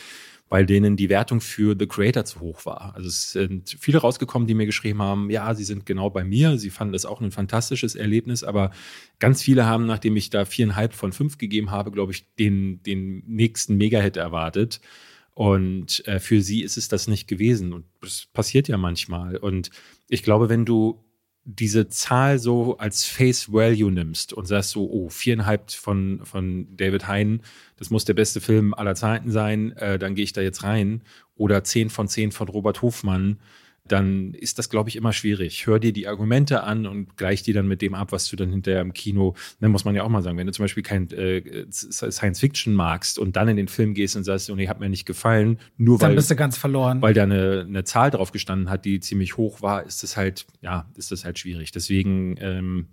weil denen die Wertung für The Creator zu hoch war. Also es sind viele rausgekommen, die mir geschrieben haben, ja, sie sind genau bei mir, sie fanden das auch ein fantastisches Erlebnis, aber ganz viele haben, nachdem ich da viereinhalb von fünf gegeben habe, glaube ich, den, den nächsten Mega-Hit erwartet. Und äh, für sie ist es das nicht gewesen. Und das passiert ja manchmal. Und ich glaube, wenn du diese Zahl so als Face Value nimmst und sagst so, oh, viereinhalb von, von David Hein, das muss der beste Film aller Zeiten sein, äh, dann gehe ich da jetzt rein. Oder zehn von zehn von Robert Hofmann, dann ist das, glaube ich, immer schwierig. Hör dir die Argumente an und gleich die dann mit dem ab, was du dann hinterher im Kino, dann muss man ja auch mal sagen, wenn du zum Beispiel kein äh, Science Fiction magst und dann in den Film gehst und sagst, oh nee, hat mir nicht gefallen, nur dann weil, bist du ganz verloren. weil da eine, eine Zahl drauf gestanden hat, die ziemlich hoch war, ist das halt, ja, ist das halt schwierig. Deswegen, ähm,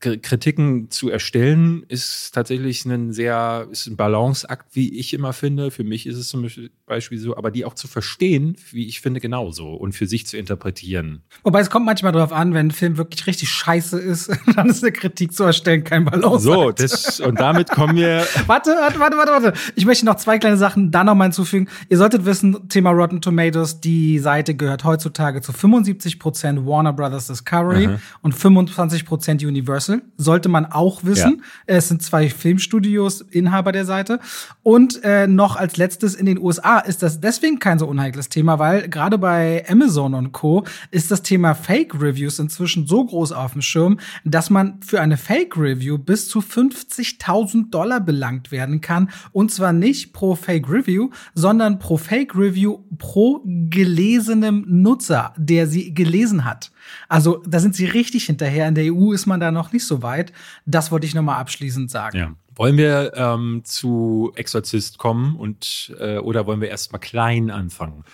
Kritiken zu erstellen, ist tatsächlich ein sehr, ist ein Balanceakt, wie ich immer finde. Für mich ist es zum Beispiel so, aber die auch zu verstehen, wie ich finde, genauso und für sich zu interpretieren. Wobei es kommt manchmal darauf an, wenn ein Film wirklich richtig scheiße ist, dann ist eine Kritik zu erstellen kein Balanceakt. So, das, und damit kommen wir. warte, warte, warte, warte, warte. Ich möchte noch zwei kleine Sachen da nochmal hinzufügen. Ihr solltet wissen, Thema Rotten Tomatoes, die Seite gehört heutzutage zu 75% Warner Brothers Discovery Aha. und 25% Universal Universal, sollte man auch wissen. Ja. Es sind zwei Filmstudios, Inhaber der Seite. Und äh, noch als letztes in den USA ist das deswegen kein so unheikles Thema, weil gerade bei Amazon und Co. ist das Thema Fake Reviews inzwischen so groß auf dem Schirm, dass man für eine Fake Review bis zu 50.000 Dollar belangt werden kann. Und zwar nicht pro Fake Review, sondern pro Fake Review pro gelesenem Nutzer, der sie gelesen hat. Also da sind sie richtig hinterher. In der EU ist man da noch nicht so weit. Das wollte ich noch mal abschließend sagen. Ja. Wollen wir ähm, zu Exorzist kommen und äh, oder wollen wir erst mal klein anfangen?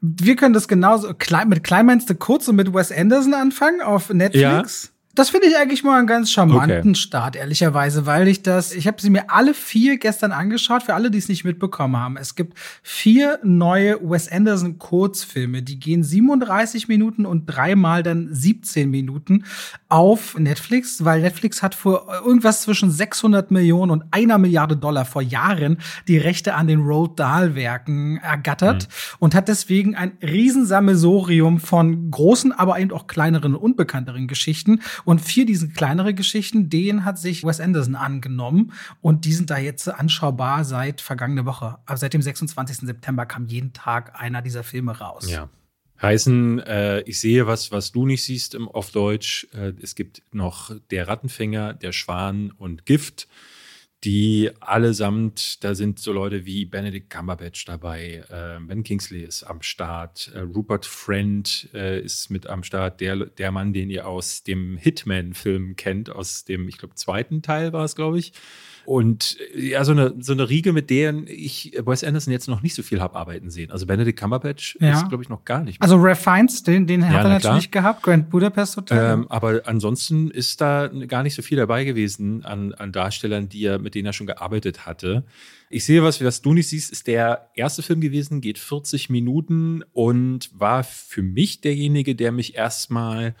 Wir können das genauso klein, mit klein meinst du kurz und mit Wes Anderson anfangen auf Netflix. Das finde ich eigentlich mal einen ganz charmanten okay. Start, ehrlicherweise, weil ich das, ich habe sie mir alle vier gestern angeschaut, für alle, die es nicht mitbekommen haben. Es gibt vier neue Wes Anderson Kurzfilme, die gehen 37 Minuten und dreimal dann 17 Minuten auf Netflix, weil Netflix hat vor irgendwas zwischen 600 Millionen und einer Milliarde Dollar vor Jahren die Rechte an den Roald Dahl Werken ergattert mhm. und hat deswegen ein Riesensammelsorium von großen, aber eben auch kleineren und unbekannteren Geschichten und vier diese kleinere Geschichten, denen hat sich Wes Anderson angenommen und die sind da jetzt anschaubar seit vergangene Woche. Also seit dem 26. September kam jeden Tag einer dieser Filme raus. Ja. Heißen, äh, ich sehe was, was du nicht siehst im, auf Deutsch. Äh, es gibt noch Der Rattenfänger, Der Schwan und Gift die allesamt, da sind so Leute wie Benedict Cumberbatch dabei, äh, Ben Kingsley ist am Start, äh, Rupert Friend äh, ist mit am Start, der, der Mann, den ihr aus dem Hitman-Film kennt, aus dem, ich glaube, zweiten Teil war es, glaube ich. Und äh, ja, so eine, so eine Riege, mit deren ich Wes Anderson jetzt noch nicht so viel habe arbeiten sehen. Also Benedict Cumberbatch ja. ist, glaube ich, noch gar nicht. Mehr. Also Ralph Fiennes, den, den ja, hat er natürlich klar. gehabt, Grand Budapest Hotel. Ähm, aber ansonsten ist da gar nicht so viel dabei gewesen an, an Darstellern, die er, mit denen er schon gearbeitet hatte. Ich sehe was, was du nicht siehst, ist der erste Film gewesen, geht 40 Minuten und war für mich derjenige, der mich erstmal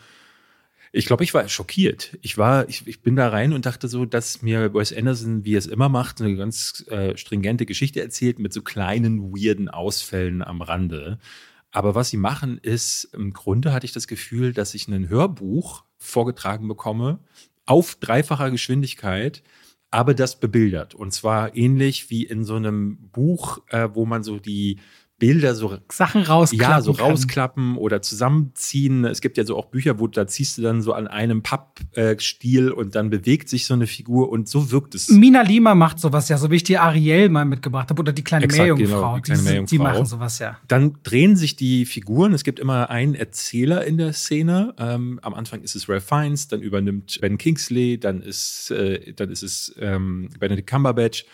ich glaube, ich war schockiert. Ich war, ich, ich bin da rein und dachte so, dass mir Wes Anderson, wie er es immer macht, eine ganz äh, stringente Geschichte erzählt mit so kleinen, weirden Ausfällen am Rande. Aber was sie machen, ist, im Grunde hatte ich das Gefühl, dass ich ein Hörbuch vorgetragen bekomme auf dreifacher Geschwindigkeit, aber das bebildert. Und zwar ähnlich wie in so einem Buch, äh, wo man so die Bilder so Sachen rausklappen. Ja, so rausklappen oder zusammenziehen. Es gibt ja so auch Bücher, wo da ziehst du dann so an einem Pappstiel äh, und dann bewegt sich so eine Figur und so wirkt es. Mina Lima macht sowas ja, so wie ich die Ariel mal mitgebracht habe oder die kleine Exakt, Meerjungfrau. Genau, die, kleine Meerjungfrau. die machen sowas ja. Dann drehen sich die Figuren. Es gibt immer einen Erzähler in der Szene. Ähm, am Anfang ist es Ralph Fiennes, dann übernimmt Ben Kingsley, dann ist, äh, dann ist es ähm, Benedict Cumberbatch.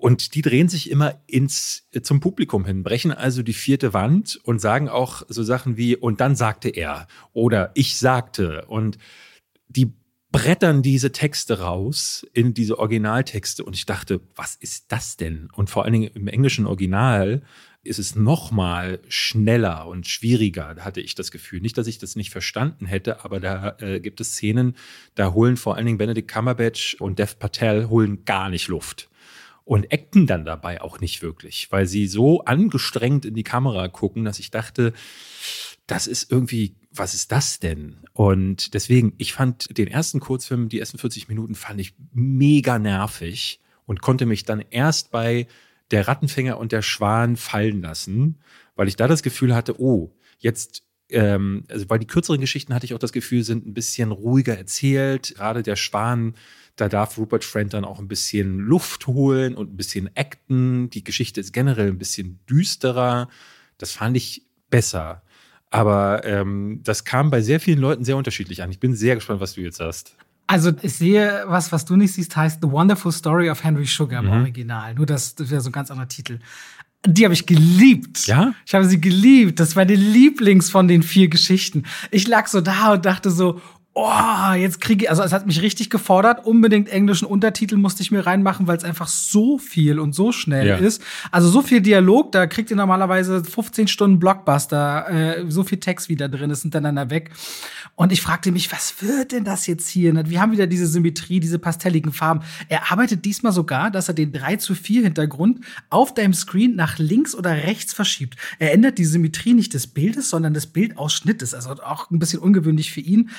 Und die drehen sich immer ins, zum Publikum hin, brechen also die vierte Wand und sagen auch so Sachen wie, und dann sagte er oder ich sagte. Und die brettern diese Texte raus in diese Originaltexte. Und ich dachte, was ist das denn? Und vor allen Dingen im englischen Original ist es noch mal schneller und schwieriger, hatte ich das Gefühl. Nicht, dass ich das nicht verstanden hätte, aber da äh, gibt es Szenen, da holen vor allen Dingen Benedict Cumberbatch und Dev Patel holen gar nicht Luft und acten dann dabei auch nicht wirklich, weil sie so angestrengt in die Kamera gucken, dass ich dachte, das ist irgendwie, was ist das denn? Und deswegen, ich fand den ersten Kurzfilm, die ersten 40 Minuten, fand ich mega nervig und konnte mich dann erst bei der Rattenfänger und der Schwan fallen lassen, weil ich da das Gefühl hatte, oh, jetzt ähm, also weil die kürzeren Geschichten hatte ich auch das Gefühl, sind ein bisschen ruhiger erzählt. Gerade der Schwan da darf Rupert Friend dann auch ein bisschen Luft holen und ein bisschen acten. Die Geschichte ist generell ein bisschen düsterer. Das fand ich besser. Aber ähm, das kam bei sehr vielen Leuten sehr unterschiedlich an. Ich bin sehr gespannt, was du jetzt hast. Also ich sehe was, was du nicht siehst, heißt The Wonderful Story of Henry Sugar im mhm. Original. Nur das, das wäre so ein ganz anderer Titel. Die habe ich geliebt. Ja? Ich habe sie geliebt. Das war die Lieblings von den vier Geschichten. Ich lag so da und dachte so, oh, jetzt kriege ich, also es hat mich richtig gefordert. Unbedingt englischen Untertitel musste ich mir reinmachen, weil es einfach so viel und so schnell ja. ist. Also so viel Dialog, da kriegt ihr normalerweise 15 Stunden Blockbuster, äh, so viel Text wieder drin ist hintereinander weg. Und ich fragte mich, was wird denn das jetzt hier? Wir haben wieder diese Symmetrie, diese pastelligen Farben. Er arbeitet diesmal sogar, dass er den 3 zu 4 Hintergrund auf deinem Screen nach links oder rechts verschiebt. Er ändert die Symmetrie nicht des Bildes, sondern des Bildausschnittes. Also auch ein bisschen ungewöhnlich für ihn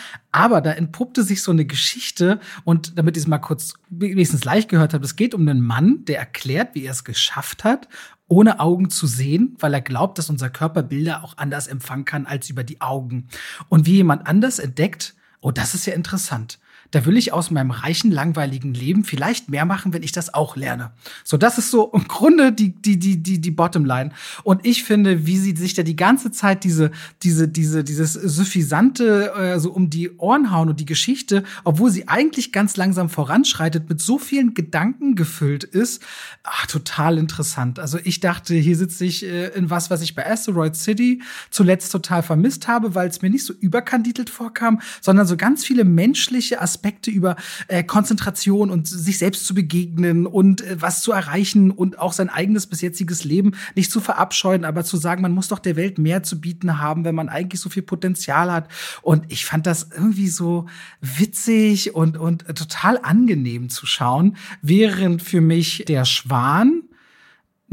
Aber da entpuppte sich so eine Geschichte und damit ich es mal kurz wenigstens leicht gehört habe, es geht um einen Mann, der erklärt, wie er es geschafft hat, ohne Augen zu sehen, weil er glaubt, dass unser Körper Bilder auch anders empfangen kann als über die Augen. Und wie jemand anders entdeckt, oh, das ist ja interessant da will ich aus meinem reichen, langweiligen Leben vielleicht mehr machen, wenn ich das auch lerne. So, das ist so im Grunde die, die, die, die, die Bottomline. Und ich finde, wie sie sich da die ganze Zeit diese, diese, diese, dieses suffisante äh, so um die Ohren hauen und die Geschichte, obwohl sie eigentlich ganz langsam voranschreitet, mit so vielen Gedanken gefüllt ist, ach, total interessant. Also ich dachte, hier sitze ich äh, in was, was ich bei Asteroid City zuletzt total vermisst habe, weil es mir nicht so überkandidelt vorkam, sondern so ganz viele menschliche Aspekte Aspekte über äh, Konzentration und sich selbst zu begegnen und äh, was zu erreichen und auch sein eigenes bis jetziges Leben nicht zu verabscheuen, aber zu sagen, man muss doch der Welt mehr zu bieten haben, wenn man eigentlich so viel Potenzial hat. Und ich fand das irgendwie so witzig und, und total angenehm zu schauen, während für mich der Schwan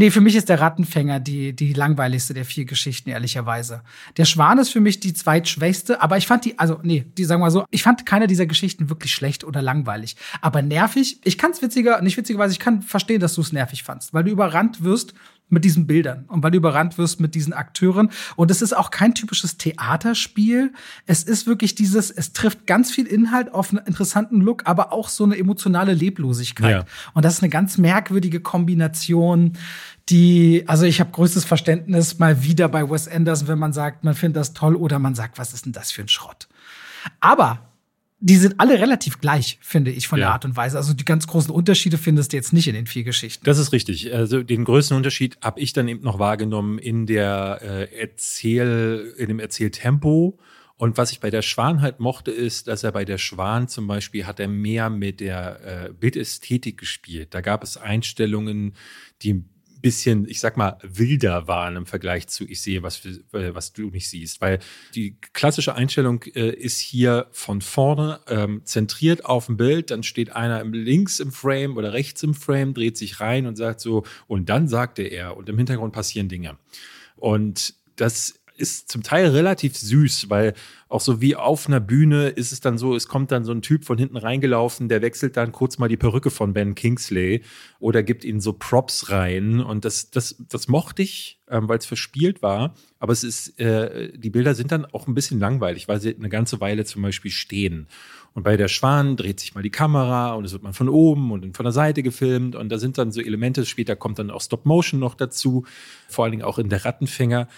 Nee, für mich ist der Rattenfänger die, die langweiligste der vier Geschichten, ehrlicherweise. Der Schwan ist für mich die zweitschwächste, aber ich fand die, also, nee, die sagen wir so, ich fand keine dieser Geschichten wirklich schlecht oder langweilig. Aber nervig, ich kann es witziger, nicht witzigerweise, ich kann verstehen, dass du es nervig fandst, weil du überrannt wirst mit diesen Bildern und weil du überrannt wirst mit diesen Akteuren. Und es ist auch kein typisches Theaterspiel. Es ist wirklich dieses, es trifft ganz viel Inhalt auf einen interessanten Look, aber auch so eine emotionale Leblosigkeit. Ja. Und das ist eine ganz merkwürdige Kombination, die, also ich habe größtes Verständnis mal wieder bei Wes Anderson, wenn man sagt, man findet das toll oder man sagt, was ist denn das für ein Schrott? Aber die sind alle relativ gleich, finde ich, von ja. der Art und Weise. Also die ganz großen Unterschiede findest du jetzt nicht in den vier Geschichten. Das ist richtig. Also den größten Unterschied habe ich dann eben noch wahrgenommen in der äh, Erzähl, in dem Erzähltempo. Und was ich bei der Schwan halt mochte, ist, dass er bei der Schwan zum Beispiel hat er mehr mit der äh, Bildästhetik gespielt. Da gab es Einstellungen, die bisschen, ich sag mal, wilder waren im Vergleich zu ich sehe, was, äh, was du nicht siehst. Weil die klassische Einstellung äh, ist hier von vorne ähm, zentriert auf dem Bild, dann steht einer links im Frame oder rechts im Frame, dreht sich rein und sagt so, und dann sagte er, und im Hintergrund passieren Dinge. Und das ist zum Teil relativ süß, weil auch so wie auf einer Bühne ist es dann so, es kommt dann so ein Typ von hinten reingelaufen, der wechselt dann kurz mal die Perücke von Ben Kingsley oder gibt ihnen so Props rein. Und das, das, das mochte ich, ähm, weil es verspielt war. Aber es ist, äh, die Bilder sind dann auch ein bisschen langweilig, weil sie eine ganze Weile zum Beispiel stehen. Und bei der Schwan dreht sich mal die Kamera und es wird mal von oben und von der Seite gefilmt. Und da sind dann so Elemente, später kommt dann auch Stop Motion noch dazu, vor allen Dingen auch in der Rattenfänger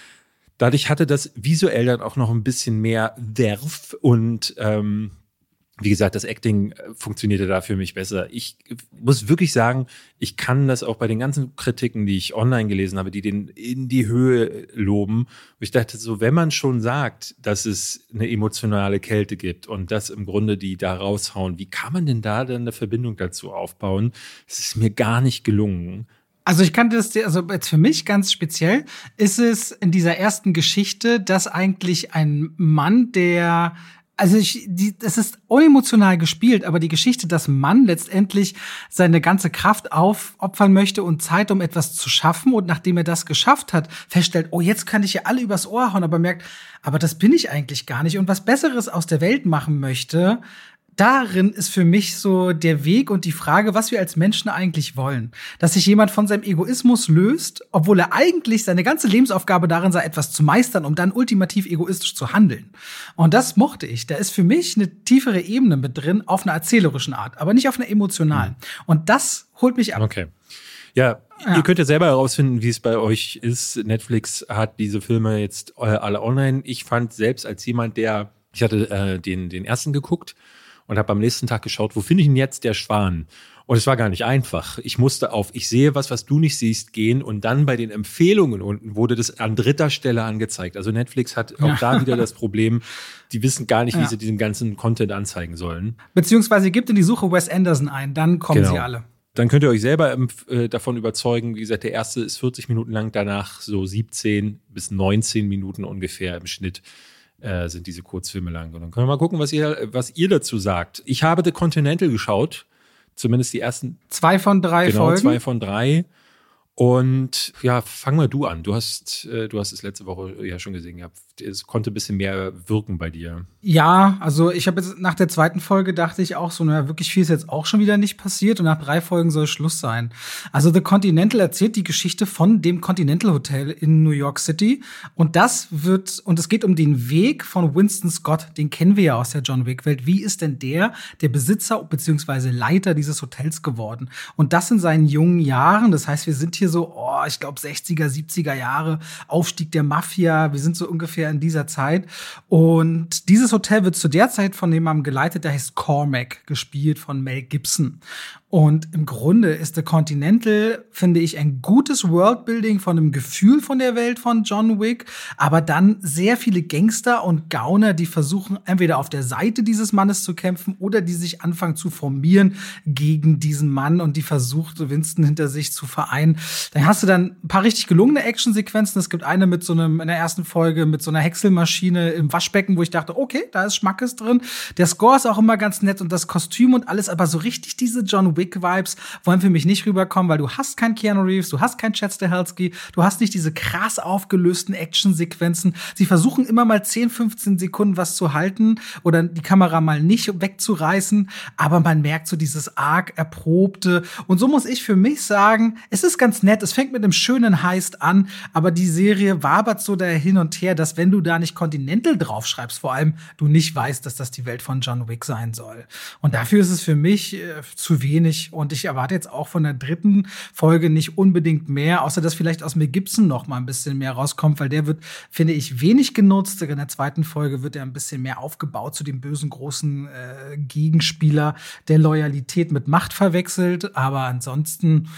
dadurch hatte das visuell dann auch noch ein bisschen mehr Werf und ähm, wie gesagt, das Acting äh, funktionierte da für mich besser. Ich muss wirklich sagen, ich kann das auch bei den ganzen Kritiken, die ich online gelesen habe, die den in die Höhe loben. Ich dachte so, wenn man schon sagt, dass es eine emotionale Kälte gibt und das im Grunde die da raushauen, wie kann man denn da dann eine Verbindung dazu aufbauen? Es ist mir gar nicht gelungen. Also ich kann das, also jetzt für mich ganz speziell ist es in dieser ersten Geschichte, dass eigentlich ein Mann, der also ich, die, das ist unemotional gespielt, aber die Geschichte, dass Mann letztendlich seine ganze Kraft aufopfern möchte und Zeit, um etwas zu schaffen und nachdem er das geschafft hat, feststellt, oh, jetzt kann ich ja alle übers Ohr hauen, aber merkt, aber das bin ich eigentlich gar nicht und was Besseres aus der Welt machen möchte, darin ist für mich so der Weg und die Frage, was wir als Menschen eigentlich wollen. Dass sich jemand von seinem Egoismus löst, obwohl er eigentlich seine ganze Lebensaufgabe darin sei, etwas zu meistern, um dann ultimativ egoistisch zu handeln. Und das mochte ich. Da ist für mich eine tiefere Ebene mit drin, auf einer erzählerischen Art, aber nicht auf einer emotionalen. Und das holt mich ab. Okay. Ja, ja, ihr könnt ja selber herausfinden, wie es bei euch ist. Netflix hat diese Filme jetzt äh, alle online. Ich fand selbst als jemand, der, ich hatte äh, den, den ersten geguckt und habe am nächsten Tag geschaut, wo finde ich denn jetzt der Schwan? Und es war gar nicht einfach. Ich musste auf Ich sehe was, was du nicht siehst, gehen und dann bei den Empfehlungen unten wurde das an dritter Stelle angezeigt. Also Netflix hat auch ja. da wieder das Problem, die wissen gar nicht, wie ja. sie diesen ganzen Content anzeigen sollen. Beziehungsweise gibt in die Suche Wes Anderson ein, dann kommen genau. sie alle. Dann könnt ihr euch selber äh, davon überzeugen. Wie gesagt, der erste ist 40 Minuten lang, danach so 17 bis 19 Minuten ungefähr im Schnitt äh, sind diese Kurzfilme lang. Und dann können wir mal gucken, was ihr, was ihr dazu sagt. Ich habe The Continental geschaut, zumindest die ersten zwei von drei genau, Folgen. zwei von drei. Und ja, fang mal du an. Du hast, äh, du hast es letzte Woche ja schon gesehen gehabt. Es konnte ein bisschen mehr wirken bei dir. Ja, also ich habe jetzt nach der zweiten Folge dachte ich auch so, naja, wirklich viel ist jetzt auch schon wieder nicht passiert und nach drei Folgen soll Schluss sein. Also The Continental erzählt die Geschichte von dem Continental Hotel in New York City und das wird, und es geht um den Weg von Winston Scott, den kennen wir ja aus der John Wick Welt. Wie ist denn der, der Besitzer bzw. Leiter dieses Hotels geworden? Und das in seinen jungen Jahren, das heißt, wir sind hier so, oh, ich glaube 60er, 70er Jahre, Aufstieg der Mafia, wir sind so ungefähr in dieser Zeit. Und dieses Hotel wird zu der Zeit von jemandem geleitet, der heißt Cormac, gespielt von Mel Gibson. Und im Grunde ist The Continental, finde ich, ein gutes Worldbuilding von einem Gefühl von der Welt von John Wick, aber dann sehr viele Gangster und Gauner, die versuchen, entweder auf der Seite dieses Mannes zu kämpfen oder die sich anfangen zu formieren gegen diesen Mann und die versucht, Winston hinter sich zu vereinen. Dann hast du dann ein paar richtig gelungene Actionsequenzen. Es gibt eine mit so einem, in der ersten Folge mit so einer Häckselmaschine im Waschbecken, wo ich dachte, okay, da ist Schmackes drin. Der Score ist auch immer ganz nett und das Kostüm und alles, aber so richtig diese John Wick Wick-Vibes wollen für mich nicht rüberkommen, weil du hast kein Keanu Reeves, du hast kein Chad Stahelski, du hast nicht diese krass aufgelösten Action-Sequenzen. Sie versuchen immer mal 10, 15 Sekunden was zu halten oder die Kamera mal nicht wegzureißen, aber man merkt so dieses arg erprobte. Und so muss ich für mich sagen, es ist ganz nett, es fängt mit einem schönen Heist an, aber die Serie wabert so da hin und her, dass wenn du da nicht Continental draufschreibst, vor allem du nicht weißt, dass das die Welt von John Wick sein soll. Und dafür ist es für mich äh, zu wenig wenig und ich erwarte jetzt auch von der dritten Folge nicht unbedingt mehr, außer dass vielleicht aus mir Gibson noch mal ein bisschen mehr rauskommt, weil der wird, finde ich, wenig genutzt. In der zweiten Folge wird er ein bisschen mehr aufgebaut zu dem bösen großen äh, Gegenspieler, der Loyalität mit Macht verwechselt. Aber ansonsten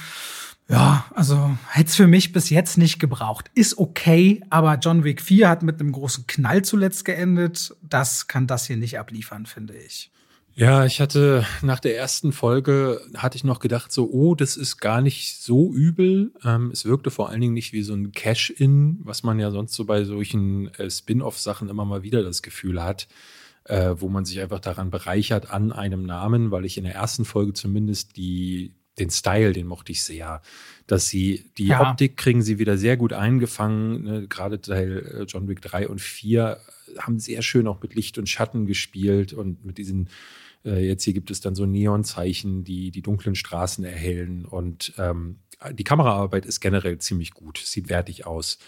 ja, also hätte es für mich bis jetzt nicht gebraucht. Ist okay, aber John Wick 4 hat mit einem großen Knall zuletzt geendet. Das kann das hier nicht abliefern, finde ich. Ja, ich hatte nach der ersten Folge hatte ich noch gedacht, so, oh, das ist gar nicht so übel. Ähm, es wirkte vor allen Dingen nicht wie so ein Cash-In, was man ja sonst so bei solchen äh, Spin-off-Sachen immer mal wieder das Gefühl hat, äh, wo man sich einfach daran bereichert an einem Namen, weil ich in der ersten Folge zumindest die, den Style, den mochte ich sehr. Dass sie, die ja. Optik kriegen sie wieder sehr gut eingefangen. Ne? Gerade Teil äh, John Wick 3 und 4 haben sehr schön auch mit Licht und Schatten gespielt und mit diesen äh, jetzt hier gibt es dann so Neonzeichen, die die dunklen Straßen erhellen. Und ähm, die Kameraarbeit ist generell ziemlich gut, sieht wertig aus.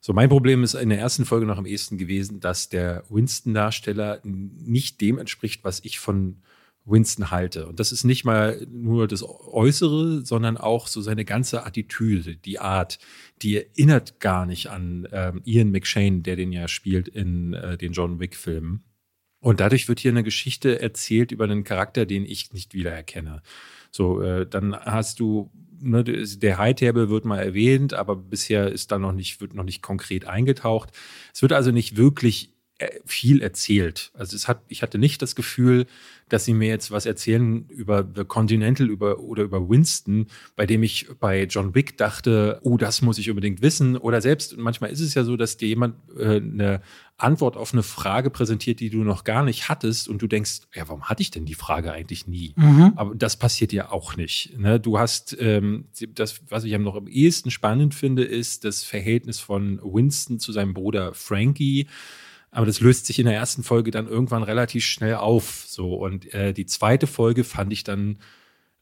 So, mein Problem ist in der ersten Folge noch am ehesten gewesen, dass der Winston-Darsteller nicht dem entspricht, was ich von Winston halte. Und das ist nicht mal nur das Äußere, sondern auch so seine ganze Attitüde, die Art, die erinnert gar nicht an ähm, Ian McShane, der den ja spielt in äh, den John Wick-Filmen. Und dadurch wird hier eine Geschichte erzählt über einen Charakter, den ich nicht wiedererkenne. So, äh, dann hast du, ne, der Hightables wird mal erwähnt, aber bisher ist da noch nicht, wird noch nicht konkret eingetaucht. Es wird also nicht wirklich viel erzählt. Also es hat, ich hatte nicht das Gefühl, dass sie mir jetzt was erzählen über The Continental über, oder über Winston, bei dem ich bei John Wick dachte, oh, das muss ich unbedingt wissen. Oder selbst, manchmal ist es ja so, dass dir jemand äh, eine Antwort auf eine Frage präsentiert, die du noch gar nicht hattest und du denkst, ja, warum hatte ich denn die Frage eigentlich nie? Mhm. Aber das passiert ja auch nicht. Ne? Du hast, ähm, das, was ich am noch am ehesten spannend finde, ist das Verhältnis von Winston zu seinem Bruder Frankie aber das löst sich in der ersten Folge dann irgendwann relativ schnell auf. So. Und äh, die zweite Folge fand ich dann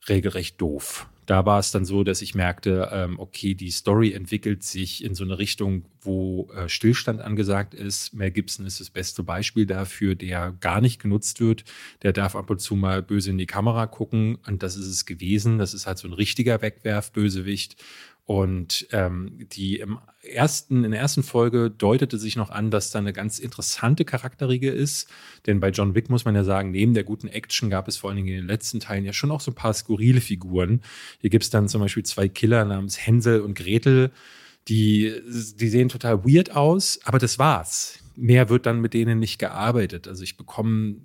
regelrecht doof. Da war es dann so, dass ich merkte, ähm, okay, die Story entwickelt sich in so eine Richtung, wo äh, Stillstand angesagt ist. Mel Gibson ist das beste Beispiel dafür, der gar nicht genutzt wird. Der darf ab und zu mal böse in die Kamera gucken und das ist es gewesen. Das ist halt so ein richtiger Wegwerf-Bösewicht. Und ähm, die im ersten, in der ersten Folge deutete sich noch an, dass da eine ganz interessante Charakterriege ist. Denn bei John Wick muss man ja sagen, neben der guten Action gab es vor allen Dingen in den letzten Teilen ja schon auch so ein paar skurrile Figuren. Hier gibt es dann zum Beispiel zwei Killer namens Hänsel und Gretel. Die, die sehen total weird aus, aber das war's. Mehr wird dann mit denen nicht gearbeitet. Also ich bekomme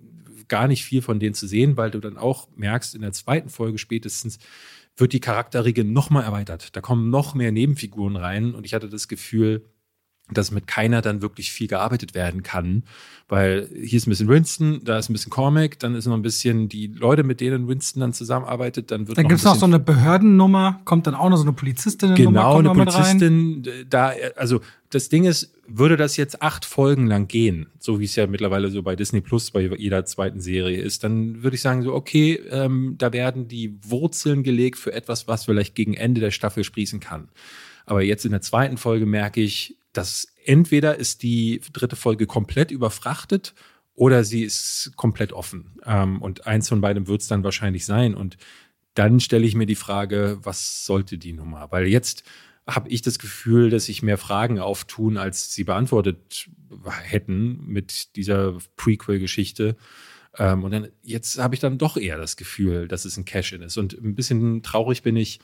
gar nicht viel von denen zu sehen, weil du dann auch merkst in der zweiten Folge spätestens, wird die Charakterriege noch mal erweitert. Da kommen noch mehr Nebenfiguren rein und ich hatte das Gefühl, dass mit keiner dann wirklich viel gearbeitet werden kann. Weil hier ist ein bisschen Winston, da ist ein bisschen Cormac, dann ist noch ein bisschen die Leute, mit denen Winston dann zusammenarbeitet, dann wird Dann gibt es noch so eine Behördennummer, kommt dann auch noch so eine Polizistin. Genau, eine Polizistin. Da, also das Ding ist, würde das jetzt acht Folgen lang gehen, so wie es ja mittlerweile so bei Disney Plus bei jeder zweiten Serie ist, dann würde ich sagen so, okay, ähm, da werden die Wurzeln gelegt für etwas, was vielleicht gegen Ende der Staffel sprießen kann. Aber jetzt in der zweiten Folge merke ich, dass entweder ist die dritte Folge komplett überfrachtet oder sie ist komplett offen. Ähm, und eins von beidem wird es dann wahrscheinlich sein. Und dann stelle ich mir die Frage, was sollte die Nummer? Weil jetzt habe ich das Gefühl, dass sich mehr Fragen auftun, als sie beantwortet hätten mit dieser Prequel-Geschichte. Ähm, und dann jetzt habe ich dann doch eher das Gefühl, dass es ein Cash-In ist. Und ein bisschen traurig bin ich,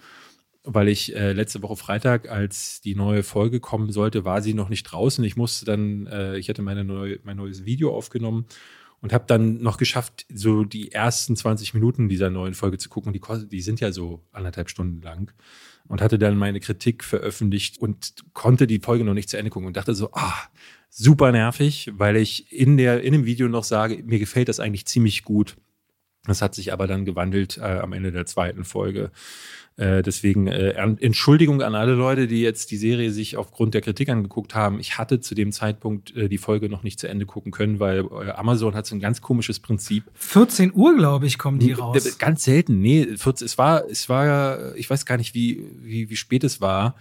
weil ich äh, letzte Woche Freitag, als die neue Folge kommen sollte, war sie noch nicht draußen. Ich musste dann, äh, ich hatte meine neue, mein neues Video aufgenommen und habe dann noch geschafft, so die ersten 20 Minuten dieser neuen Folge zu gucken. Die, die sind ja so anderthalb Stunden lang und hatte dann meine Kritik veröffentlicht und konnte die Folge noch nicht zu Ende gucken und dachte so, ah, super nervig, weil ich in der in dem Video noch sage, mir gefällt das eigentlich ziemlich gut. Das hat sich aber dann gewandelt äh, am Ende der zweiten Folge. Äh, deswegen äh, Entschuldigung an alle Leute, die jetzt die Serie sich aufgrund der Kritik angeguckt haben. Ich hatte zu dem Zeitpunkt äh, die Folge noch nicht zu Ende gucken können, weil äh, Amazon hat so ein ganz komisches Prinzip. 14 Uhr, glaube ich, kommen die raus. Ganz selten. Nee, 14, es war, es war, ich weiß gar nicht, wie, wie, wie spät es war.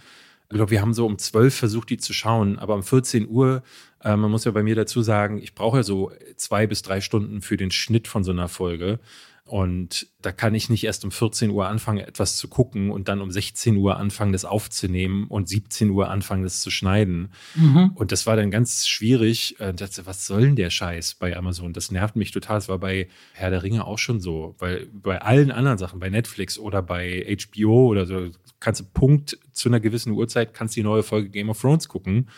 Ich glaube, wir haben so um 12 versucht, die zu schauen, aber um 14 Uhr äh, man muss ja bei mir dazu sagen, ich brauche ja so zwei bis drei Stunden für den Schnitt von so einer Folge. Und da kann ich nicht erst um 14 Uhr anfangen, etwas zu gucken und dann um 16 Uhr anfangen, das aufzunehmen und 17 Uhr anfangen, das zu schneiden. Mhm. Und das war dann ganz schwierig. Ich dachte, was soll denn der Scheiß bei Amazon? Das nervt mich total. Das war bei Herr der Ringe auch schon so. Weil bei allen anderen Sachen, bei Netflix oder bei HBO oder so, kannst du Punkt zu einer gewissen Uhrzeit, kannst die neue Folge Game of Thrones gucken.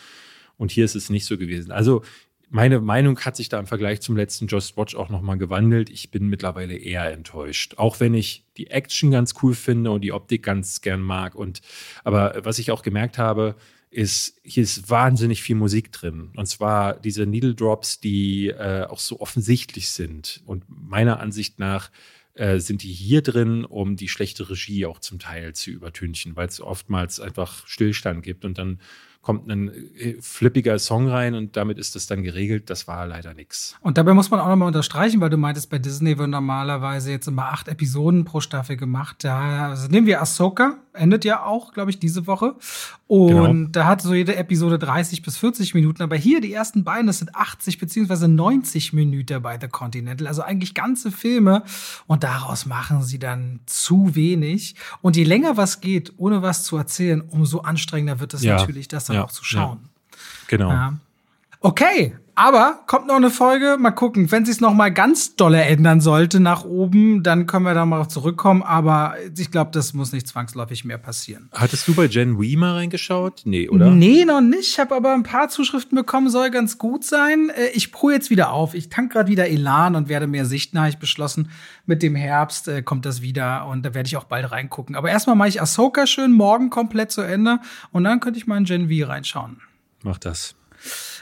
Und hier ist es nicht so gewesen. Also meine Meinung hat sich da im Vergleich zum letzten Just Watch auch nochmal gewandelt. Ich bin mittlerweile eher enttäuscht. Auch wenn ich die Action ganz cool finde und die Optik ganz gern mag. Und aber was ich auch gemerkt habe, ist, hier ist wahnsinnig viel Musik drin. Und zwar diese Needle Drops, die äh, auch so offensichtlich sind. Und meiner Ansicht nach äh, sind die hier drin, um die schlechte Regie auch zum Teil zu übertünchen, weil es oftmals einfach Stillstand gibt und dann kommt ein äh, flippiger Song rein und damit ist das dann geregelt. Das war leider nichts. Und dabei muss man auch nochmal unterstreichen, weil du meintest, bei Disney würden normalerweise jetzt immer acht Episoden pro Staffel gemacht. Da also nehmen wir Ahsoka, endet ja auch, glaube ich, diese Woche. Und genau. da hat so jede Episode 30 bis 40 Minuten. Aber hier die ersten beiden, das sind 80 beziehungsweise 90 Minuten bei The Continental. Also eigentlich ganze Filme. Und daraus machen sie dann zu wenig. Und je länger was geht, ohne was zu erzählen, umso anstrengender wird es ja. natürlich, das dann ja, auch zu schauen. Genau. Okay, aber kommt noch eine Folge. Mal gucken. Wenn sich noch mal ganz dolle ändern sollte nach oben, dann können wir da mal zurückkommen. Aber ich glaube, das muss nicht zwangsläufig mehr passieren. Hattest du bei Gen Wee mal reingeschaut? Nee, oder? Nee, noch nicht. Ich habe aber ein paar Zuschriften bekommen. Soll ganz gut sein. Äh, ich pro jetzt wieder auf. Ich tank gerade wieder Elan und werde mehr sichten, ich beschlossen. Mit dem Herbst äh, kommt das wieder und da werde ich auch bald reingucken. Aber erstmal mache ich Ahsoka schön morgen komplett zu Ende und dann könnte ich mal in Gen V reinschauen. Mach das.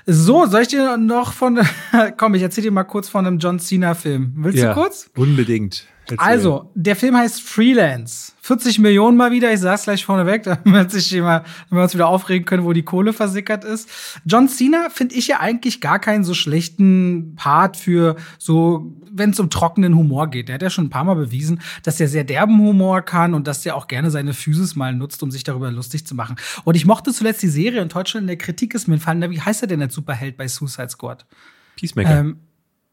So, soll ich dir noch von, komm, ich erzähl dir mal kurz von einem John Cena-Film. Willst ja, du kurz? Unbedingt. Erzähl. Also, der Film heißt Freelance. 40 Millionen mal wieder, ich sag's gleich vorneweg, damit sich jemand, damit wir uns wieder aufregen können, wo die Kohle versickert ist. John Cena finde ich ja eigentlich gar keinen so schlechten Part für so, wenn es um trockenen Humor geht. Der hat ja schon ein paar Mal bewiesen, dass er sehr derben Humor kann und dass er auch gerne seine Physis mal nutzt, um sich darüber lustig zu machen. Und ich mochte zuletzt die Serie und heute schon in der Kritik ist mir entfallen, wie heißt er denn als Superheld bei Suicide Squad? Peacemaker. Ähm,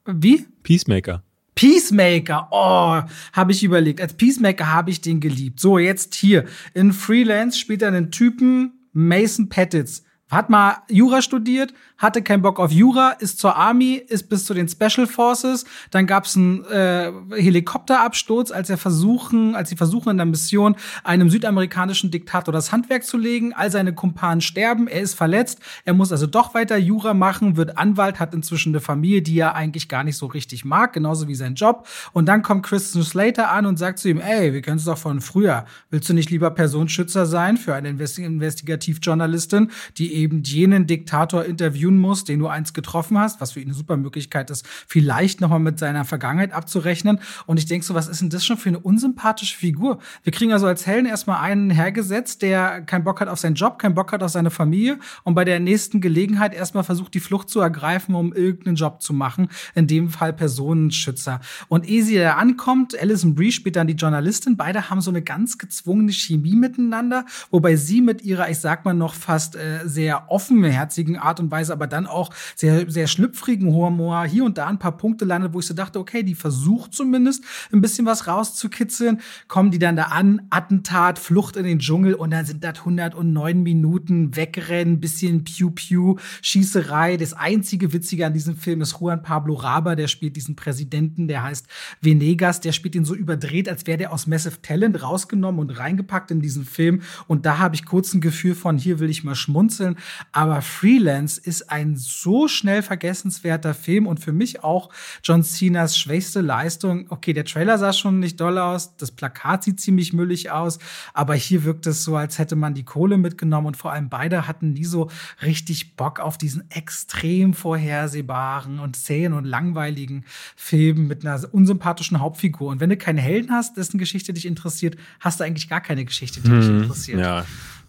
wie? Peacemaker. Peacemaker, oh, habe ich überlegt. Als Peacemaker habe ich den geliebt. So, jetzt hier. In Freelance spielt er einen Typen, Mason Pettits hat mal Jura studiert, hatte keinen Bock auf Jura, ist zur Army, ist bis zu den Special Forces. Dann gab es einen äh, Helikopterabsturz, als er versuchen, als sie versuchen in der Mission einem südamerikanischen Diktator das Handwerk zu legen. All seine Kumpanen sterben, er ist verletzt, er muss also doch weiter Jura machen, wird Anwalt, hat inzwischen eine Familie, die er eigentlich gar nicht so richtig mag, genauso wie sein Job. Und dann kommt Christian Slater an und sagt zu ihm, ey, wir kennen es doch von früher. Willst du nicht lieber Personenschützer sein für eine Investigativjournalistin, die eben jenen Diktator interviewen musst, den du einst getroffen hast, was für ihn eine super Möglichkeit ist, vielleicht nochmal mit seiner Vergangenheit abzurechnen. Und ich denke so, was ist denn das schon für eine unsympathische Figur? Wir kriegen also als Helden erstmal einen hergesetzt, der keinen Bock hat auf seinen Job, keinen Bock hat auf seine Familie und bei der nächsten Gelegenheit erstmal versucht, die Flucht zu ergreifen, um irgendeinen Job zu machen. In dem Fall Personenschützer. Und ehe sie da ankommt, Alison Brie spielt dann die Journalistin. Beide haben so eine ganz gezwungene Chemie miteinander, wobei sie mit ihrer, ich sag mal noch fast äh, sehr offenherzigen Art und Weise, aber dann auch sehr, sehr schlüpfrigen Humor hier und da ein paar Punkte landet, wo ich so dachte, okay, die versucht zumindest ein bisschen was rauszukitzeln. Kommen die dann da an, Attentat, Flucht in den Dschungel und dann sind das 109 Minuten Wegrennen, bisschen Piu-Piu, Schießerei. Das einzige Witzige an diesem Film ist Juan Pablo Raba, der spielt diesen Präsidenten, der heißt Venegas, der spielt ihn so überdreht, als wäre der aus Massive Talent rausgenommen und reingepackt in diesen Film. Und da habe ich kurz ein Gefühl von, hier will ich mal schmunzeln. Aber Freelance ist ein so schnell vergessenswerter Film und für mich auch John Cenas schwächste Leistung. Okay, der Trailer sah schon nicht doll aus, das Plakat sieht ziemlich müllig aus, aber hier wirkt es so, als hätte man die Kohle mitgenommen und vor allem beide hatten nie so richtig Bock auf diesen extrem vorhersehbaren und zähen und langweiligen Film mit einer unsympathischen Hauptfigur. Und wenn du keinen Helden hast, dessen Geschichte dich interessiert, hast du eigentlich gar keine Geschichte, die hm, dich interessiert. Ja.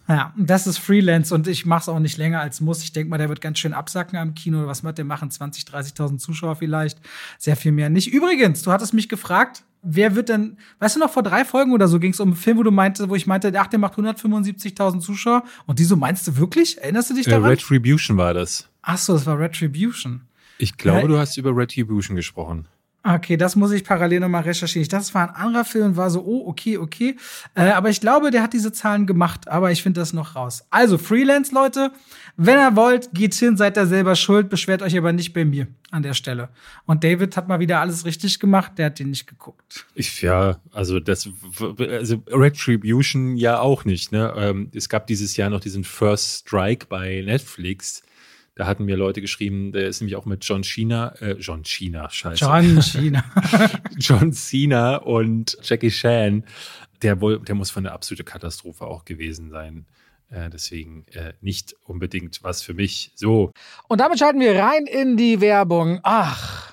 Ja, das ist Freelance und ich mache es auch nicht länger als muss. Ich denke mal, der wird ganz schön absacken am Kino. Was wird der machen? 20, 30.000 Zuschauer vielleicht? Sehr viel mehr nicht. Übrigens, du hattest mich gefragt, wer wird denn, weißt du noch, vor drei Folgen oder so ging es um einen Film, wo du meinte, wo ich meinte, ach, der macht 175.000 Zuschauer. Und die so meinst du wirklich? Erinnerst du dich äh, daran? Äh, Retribution war das. Ach so, es war Retribution. Ich glaube, ja, du hast über Retribution gesprochen. Okay, das muss ich parallel nochmal recherchieren. Das war ein anderer Film war so, oh, okay, okay. Äh, aber ich glaube, der hat diese Zahlen gemacht, aber ich finde das noch raus. Also, Freelance, Leute, wenn ihr wollt, geht hin, seid da selber schuld, beschwert euch aber nicht bei mir an der Stelle. Und David hat mal wieder alles richtig gemacht, der hat den nicht geguckt. Ich, ja, also das, also Retribution ja auch nicht, ne? Ähm, es gab dieses Jahr noch diesen First Strike bei Netflix da hatten mir Leute geschrieben, der ist nämlich auch mit John Cena, äh, John Cena, scheiße. John Cena. John Cena und Jackie Chan. Der, wohl, der muss von der absolute Katastrophe auch gewesen sein. Äh, deswegen äh, nicht unbedingt was für mich. So. Und damit schalten wir rein in die Werbung. Ach.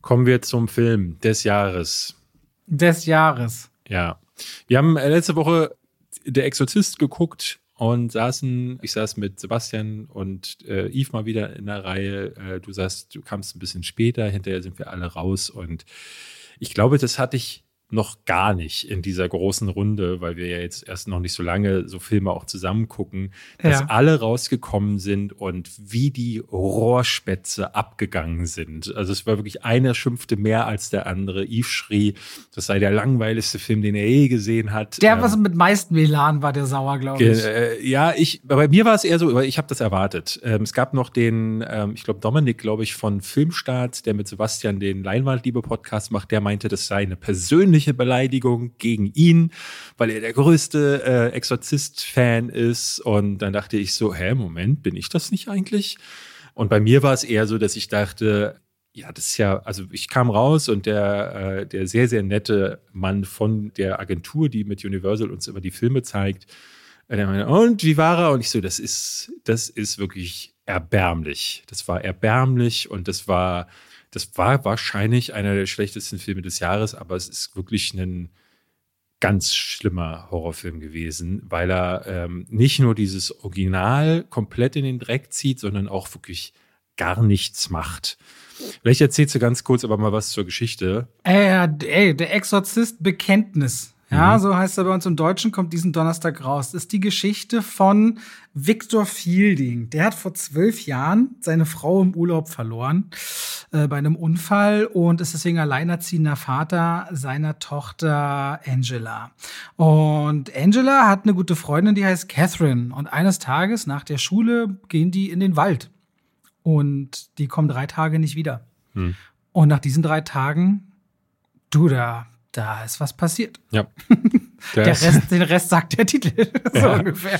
Kommen wir zum Film des Jahres. Des Jahres. Ja. Wir haben äh, letzte Woche Der Exorzist geguckt und saßen, ich saß mit Sebastian und äh, Yves mal wieder in der Reihe. Äh, du sagst, du kamst ein bisschen später, hinterher sind wir alle raus und ich glaube, das hatte ich noch gar nicht in dieser großen Runde, weil wir ja jetzt erst noch nicht so lange so Filme auch zusammen gucken, dass ja. alle rausgekommen sind und wie die Rohrspätze abgegangen sind. Also es war wirklich einer schimpfte mehr als der andere. Yves schrie, das sei der langweiligste Film, den er je gesehen hat. Der, ähm, was mit meisten Melan war, der sauer, glaube ich. Äh, ja, ich, bei mir war es eher so, ich habe das erwartet. Ähm, es gab noch den, ähm, ich glaube, Dominik, glaube ich, von Filmstart, der mit Sebastian den Leinwandliebe-Podcast macht, der meinte, das sei eine persönliche persönliche Beleidigung gegen ihn, weil er der größte äh, Exorzist-Fan ist. Und dann dachte ich so, hä, Moment, bin ich das nicht eigentlich? Und bei mir war es eher so, dass ich dachte, ja, das ist ja, also ich kam raus und der, äh, der sehr, sehr nette Mann von der Agentur, die mit Universal uns immer die Filme zeigt, äh, der meinte, und wie war er? Und ich so, das ist, das ist wirklich erbärmlich. Das war erbärmlich und das war, das war wahrscheinlich einer der schlechtesten Filme des Jahres, aber es ist wirklich ein ganz schlimmer Horrorfilm gewesen, weil er ähm, nicht nur dieses Original komplett in den Dreck zieht, sondern auch wirklich gar nichts macht. Vielleicht erzählst du ganz kurz aber mal was zur Geschichte. Äh, ey, der Exorzist Bekenntnis. Ja, mhm. so heißt er bei uns im Deutschen, kommt diesen Donnerstag raus. Das ist die Geschichte von Victor Fielding. Der hat vor zwölf Jahren seine Frau im Urlaub verloren äh, bei einem Unfall und ist deswegen alleinerziehender Vater seiner Tochter Angela. Und Angela hat eine gute Freundin, die heißt Catherine. Und eines Tages nach der Schule gehen die in den Wald und die kommen drei Tage nicht wieder. Hm. Und nach diesen drei Tagen, du, da, da ist was passiert. Ja. Der Rest, den Rest sagt der Titel, so ja. ungefähr.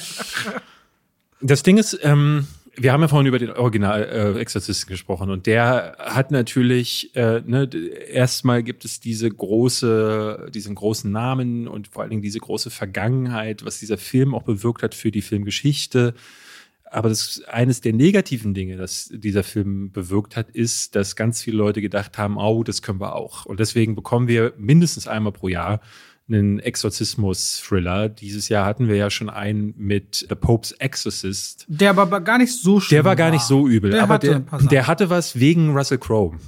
Das Ding ist, ähm, wir haben ja vorhin über den Original-Exorzisten äh, gesprochen und der hat natürlich, äh, ne, erstmal gibt es diese große, diesen großen Namen und vor allen Dingen diese große Vergangenheit, was dieser Film auch bewirkt hat für die Filmgeschichte. Aber das eines der negativen Dinge, das dieser Film bewirkt hat, ist, dass ganz viele Leute gedacht haben, oh, das können wir auch. Und deswegen bekommen wir mindestens einmal pro Jahr einen Exorzismus-Thriller. Dieses Jahr hatten wir ja schon einen mit The Pope's Exorcist. Der aber gar nicht so schlimm Der war gar nicht so übel. Der aber hatte der, der hatte was wegen Russell Crowe.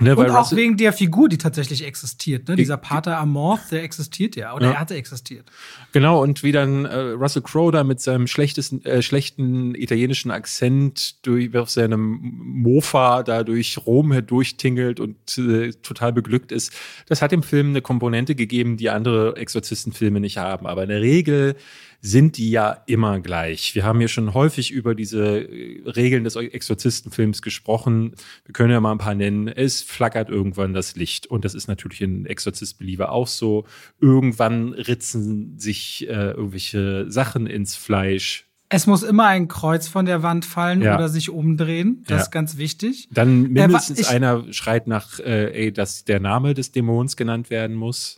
Ne, und auch Russell wegen der Figur, die tatsächlich existiert. Ne? Dieser Pater Amorth, der existiert ja, oder ja. er hatte existiert. Genau, und wie dann äh, Russell Crowe da mit seinem schlechtesten, äh, schlechten italienischen Akzent durch, auf seinem Mofa da durch Rom herdurchtingelt und äh, total beglückt ist, das hat dem Film eine Komponente gegeben, die andere Exorzistenfilme nicht haben. Aber in der Regel sind die ja immer gleich. Wir haben hier schon häufig über diese äh, Regeln des Exorzistenfilms gesprochen. Wir können ja mal ein paar nennen. Es flackert irgendwann das Licht. Und das ist natürlich in Exorzist Believer auch so. Irgendwann ritzen sich äh, irgendwelche Sachen ins Fleisch. Es muss immer ein Kreuz von der Wand fallen ja. oder sich umdrehen. Das ja. ist ganz wichtig. Dann mindestens äh, einer schreit nach, äh, ey, dass der Name des Dämons genannt werden muss.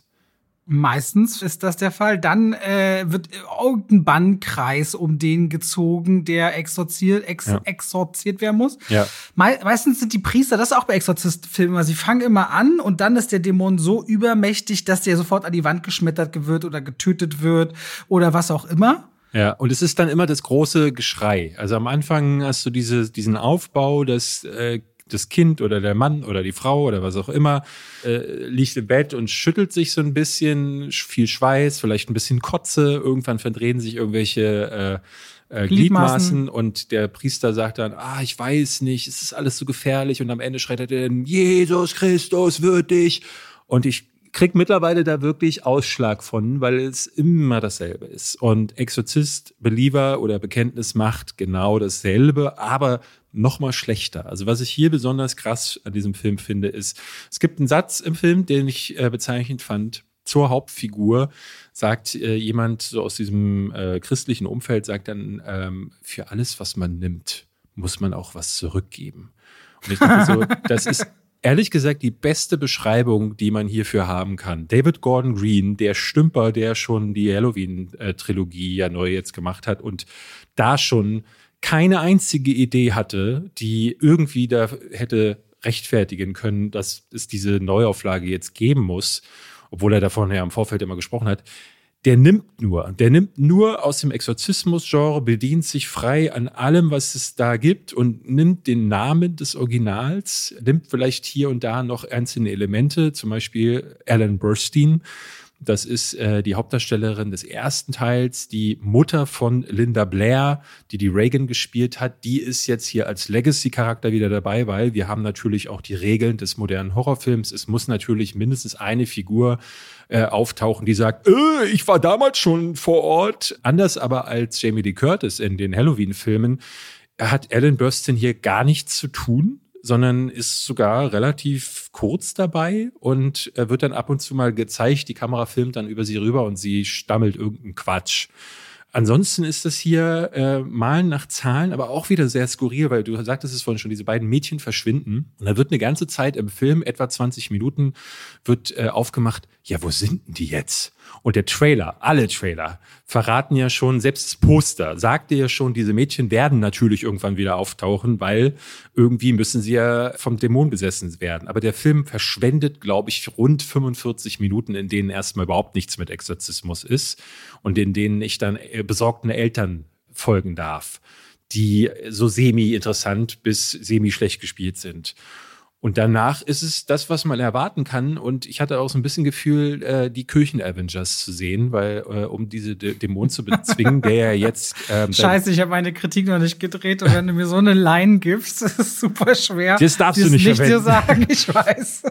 Meistens ist das der Fall. Dann äh, wird irgendein Bannkreis um den gezogen, der exorziert, ex, ja. exorziert werden muss. Ja. Me meistens sind die Priester, das ist auch bei Exorzistfilmen, sie fangen immer an und dann ist der Dämon so übermächtig, dass der sofort an die Wand geschmettert wird oder getötet wird oder was auch immer. Ja, und es ist dann immer das große Geschrei. Also am Anfang hast du diese, diesen Aufbau, dass äh, das Kind oder der Mann oder die Frau oder was auch immer äh, liegt im Bett und schüttelt sich so ein bisschen, viel Schweiß, vielleicht ein bisschen Kotze, irgendwann verdrehen sich irgendwelche äh, äh, Gliedmaßen. und der Priester sagt dann, ah, ich weiß nicht, es ist alles so gefährlich und am Ende schreit er dann, Jesus Christus wird dich und ich krieg mittlerweile da wirklich Ausschlag von, weil es immer dasselbe ist. Und Exorzist, Believer oder Bekenntnis macht genau dasselbe, aber noch mal schlechter. Also was ich hier besonders krass an diesem Film finde, ist, es gibt einen Satz im Film, den ich äh, bezeichnend fand. Zur Hauptfigur sagt äh, jemand so aus diesem äh, christlichen Umfeld, sagt dann, ähm, für alles, was man nimmt, muss man auch was zurückgeben. Und ich dachte so, das ist ehrlich gesagt die beste Beschreibung, die man hierfür haben kann. David Gordon Green, der Stümper, der schon die Halloween-Trilogie ja neu jetzt gemacht hat und da schon keine einzige Idee hatte, die irgendwie da hätte rechtfertigen können, dass es diese Neuauflage jetzt geben muss, obwohl er davon ja im Vorfeld immer gesprochen hat. Der nimmt nur, der nimmt nur aus dem Exorzismus-Genre, bedient sich frei an allem, was es da gibt und nimmt den Namen des Originals, nimmt vielleicht hier und da noch einzelne Elemente, zum Beispiel Alan Burstein, das ist äh, die Hauptdarstellerin des ersten Teils, die Mutter von Linda Blair, die die Reagan gespielt hat. Die ist jetzt hier als Legacy-Charakter wieder dabei, weil wir haben natürlich auch die Regeln des modernen Horrorfilms. Es muss natürlich mindestens eine Figur äh, auftauchen, die sagt, äh, ich war damals schon vor Ort. Anders aber als Jamie Lee Curtis in den Halloween-Filmen hat Alan Burstyn hier gar nichts zu tun sondern ist sogar relativ kurz dabei und wird dann ab und zu mal gezeigt. Die Kamera filmt dann über sie rüber und sie stammelt irgendeinen Quatsch. Ansonsten ist das hier äh, Malen nach Zahlen, aber auch wieder sehr skurril, weil du sagtest es vorhin schon, diese beiden Mädchen verschwinden. Und da wird eine ganze Zeit im Film, etwa 20 Minuten, wird äh, aufgemacht, ja, wo sind denn die jetzt? Und der Trailer, alle Trailer, verraten ja schon, selbst das Poster sagte ja schon, diese Mädchen werden natürlich irgendwann wieder auftauchen, weil irgendwie müssen sie ja vom Dämon besessen werden. Aber der Film verschwendet, glaube ich, rund 45 Minuten, in denen erstmal überhaupt nichts mit Exorzismus ist und in denen ich dann äh, besorgten Eltern folgen darf, die so semi-interessant bis semi-schlecht gespielt sind. Und danach ist es das, was man erwarten kann. Und ich hatte auch so ein bisschen Gefühl, äh, die Kirchen-Avengers zu sehen, weil äh, um diese D Dämonen zu bezwingen, der ja jetzt. Ähm, Scheiße, ich habe meine Kritik noch nicht gedreht und wenn du mir so eine Line gibst, ist es super schwer. Das darfst du nicht, nicht dir sagen, ich weiß.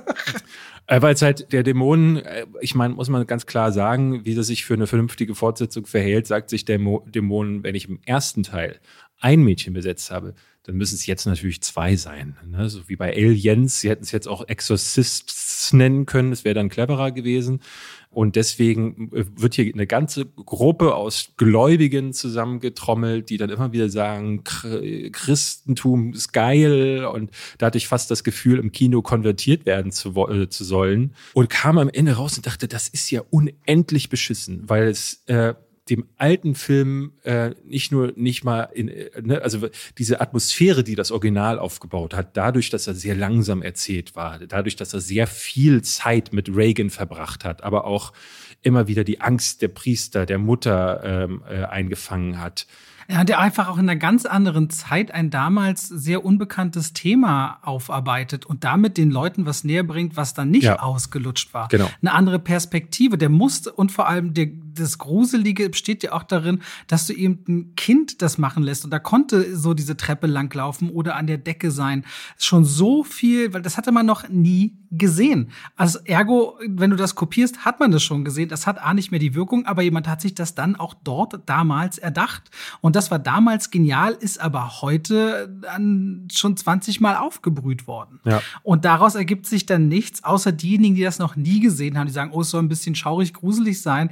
Äh, weil es halt der Dämon, äh, ich meine, muss man ganz klar sagen, wie das sich für eine vernünftige Fortsetzung verhält, sagt sich der Mo Dämon, wenn ich im ersten Teil ein Mädchen besetzt habe, dann müssen es jetzt natürlich zwei sein. Ne? So wie bei Aliens, sie hätten es jetzt auch Exorcists nennen können, das wäre dann cleverer gewesen. Und deswegen äh, wird hier eine ganze Gruppe aus Gläubigen zusammengetrommelt, die dann immer wieder sagen, Christentum ist geil. Und da hatte ich fast das Gefühl, im Kino konvertiert werden zu, äh, zu sollen. Und kam am Ende raus und dachte, das ist ja unendlich beschissen, weil es äh, dem alten Film äh, nicht nur nicht mal in, äh, ne, also diese Atmosphäre, die das Original aufgebaut hat, dadurch, dass er sehr langsam erzählt war, dadurch, dass er sehr viel Zeit mit Reagan verbracht hat, aber auch immer wieder die Angst der Priester, der Mutter ähm, äh, eingefangen hat. Ja, der einfach auch in einer ganz anderen Zeit ein damals sehr unbekanntes Thema aufarbeitet und damit den Leuten was näher bringt, was dann nicht ja. ausgelutscht war. Genau. Eine andere Perspektive. Der musste und vor allem der, das Gruselige besteht ja auch darin, dass du eben ein Kind das machen lässt und da konnte so diese Treppe langlaufen oder an der Decke sein. Schon so viel, weil das hatte man noch nie gesehen. Also ergo, wenn du das kopierst, hat man das schon gesehen. Das hat A nicht mehr die Wirkung, aber jemand hat sich das dann auch dort damals erdacht. Und das war damals genial, ist aber heute dann schon 20 Mal aufgebrüht worden. Ja. Und daraus ergibt sich dann nichts, außer diejenigen, die das noch nie gesehen haben, die sagen, oh, es soll ein bisschen schaurig, gruselig sein.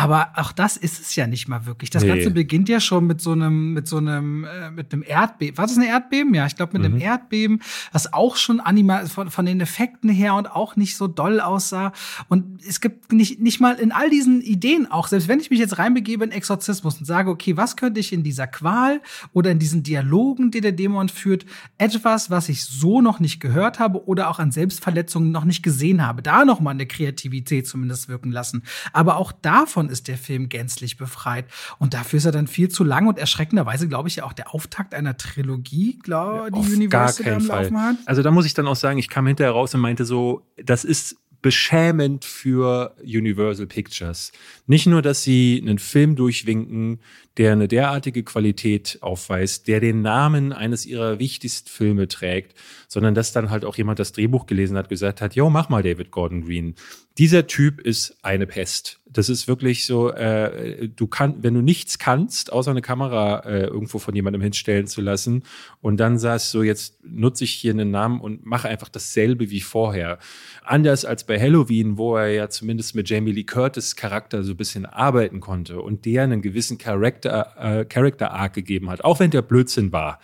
Aber auch das ist es ja nicht mal wirklich. Das nee. Ganze beginnt ja schon mit so einem, mit so einem, äh, mit einem Erdbeben. War das ein Erdbeben? Ja, ich glaube mit mhm. einem Erdbeben, das auch schon animal von, von den Effekten her und auch nicht so doll aussah. Und es gibt nicht, nicht mal in all diesen Ideen auch, selbst wenn ich mich jetzt reinbegebe in Exorzismus und sage, okay, was könnte ich in dieser Qual oder in diesen Dialogen, die der Dämon führt, etwas, was ich so noch nicht gehört habe oder auch an Selbstverletzungen noch nicht gesehen habe, da noch mal eine Kreativität zumindest wirken lassen. Aber auch davon davon ist der Film gänzlich befreit. Und dafür ist er dann viel zu lang und erschreckenderweise, glaube ich, ja auch der Auftakt einer Trilogie, glaube ja, die Universal am Laufen hat. Also da muss ich dann auch sagen, ich kam hinterher raus und meinte so, das ist beschämend für Universal Pictures. Nicht nur, dass sie einen Film durchwinken, der eine derartige Qualität aufweist, der den Namen eines ihrer wichtigsten Filme trägt, sondern dass dann halt auch jemand das Drehbuch gelesen hat, gesagt hat, jo, mach mal David Gordon Green. Dieser Typ ist eine Pest. Das ist wirklich so, äh, du kannst, wenn du nichts kannst, außer eine Kamera äh, irgendwo von jemandem hinstellen zu lassen und dann sagst du, jetzt nutze ich hier einen Namen und mache einfach dasselbe wie vorher. Anders als bei Halloween, wo er ja zumindest mit Jamie Lee Curtis Charakter so ein bisschen arbeiten konnte und der einen gewissen Character, äh, Character Arc gegeben hat, auch wenn der Blödsinn war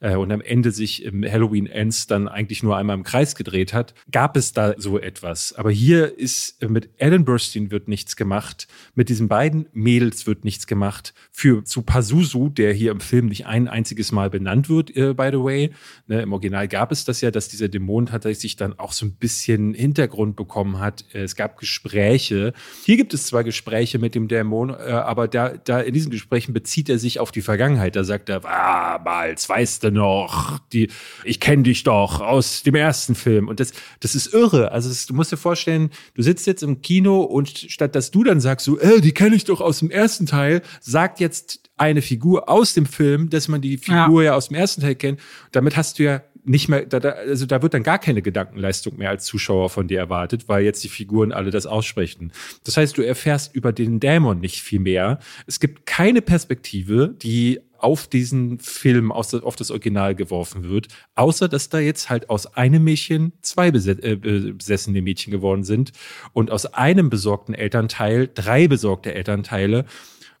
äh, und am Ende sich im Halloween Ends dann eigentlich nur einmal im Kreis gedreht hat, gab es da so etwas. Aber hier ist äh, mit Alan Burstyn wird nichts gemacht, mit diesen beiden Mädels wird nichts gemacht. Für zu Pazuzu, der hier im Film nicht ein einziges Mal benannt wird, äh, by the way. Ne, Im Original gab es das ja, dass dieser Dämon tatsächlich dann auch so ein bisschen Hintergrund bekommen hat. Äh, es gab Gespräche. Hier gibt es zwar Gespräche mit dem Dämon, äh, aber da, da in diesen Gesprächen bezieht er sich auf die Vergangenheit. Da sagt er, ah, Balz, weißt du noch, die, ich kenne dich doch aus dem ersten Film. Und das, das ist irre. Also das, du musst dir vorstellen, du sitzt jetzt im Kino und statt dass du dann sagst, so, äh, die kenne ich doch aus dem ersten Teil, sagt jetzt eine Figur aus dem Film, dass man die Figur ja, ja aus dem ersten Teil kennt. Damit hast du ja nicht mehr, da, da, also da wird dann gar keine Gedankenleistung mehr als Zuschauer von dir erwartet, weil jetzt die Figuren alle das aussprechen. Das heißt, du erfährst über den Dämon nicht viel mehr. Es gibt keine Perspektive, die auf diesen Film, auf das Original geworfen wird, außer dass da jetzt halt aus einem Mädchen zwei äh, besessene Mädchen geworden sind und aus einem besorgten Elternteil drei besorgte Elternteile.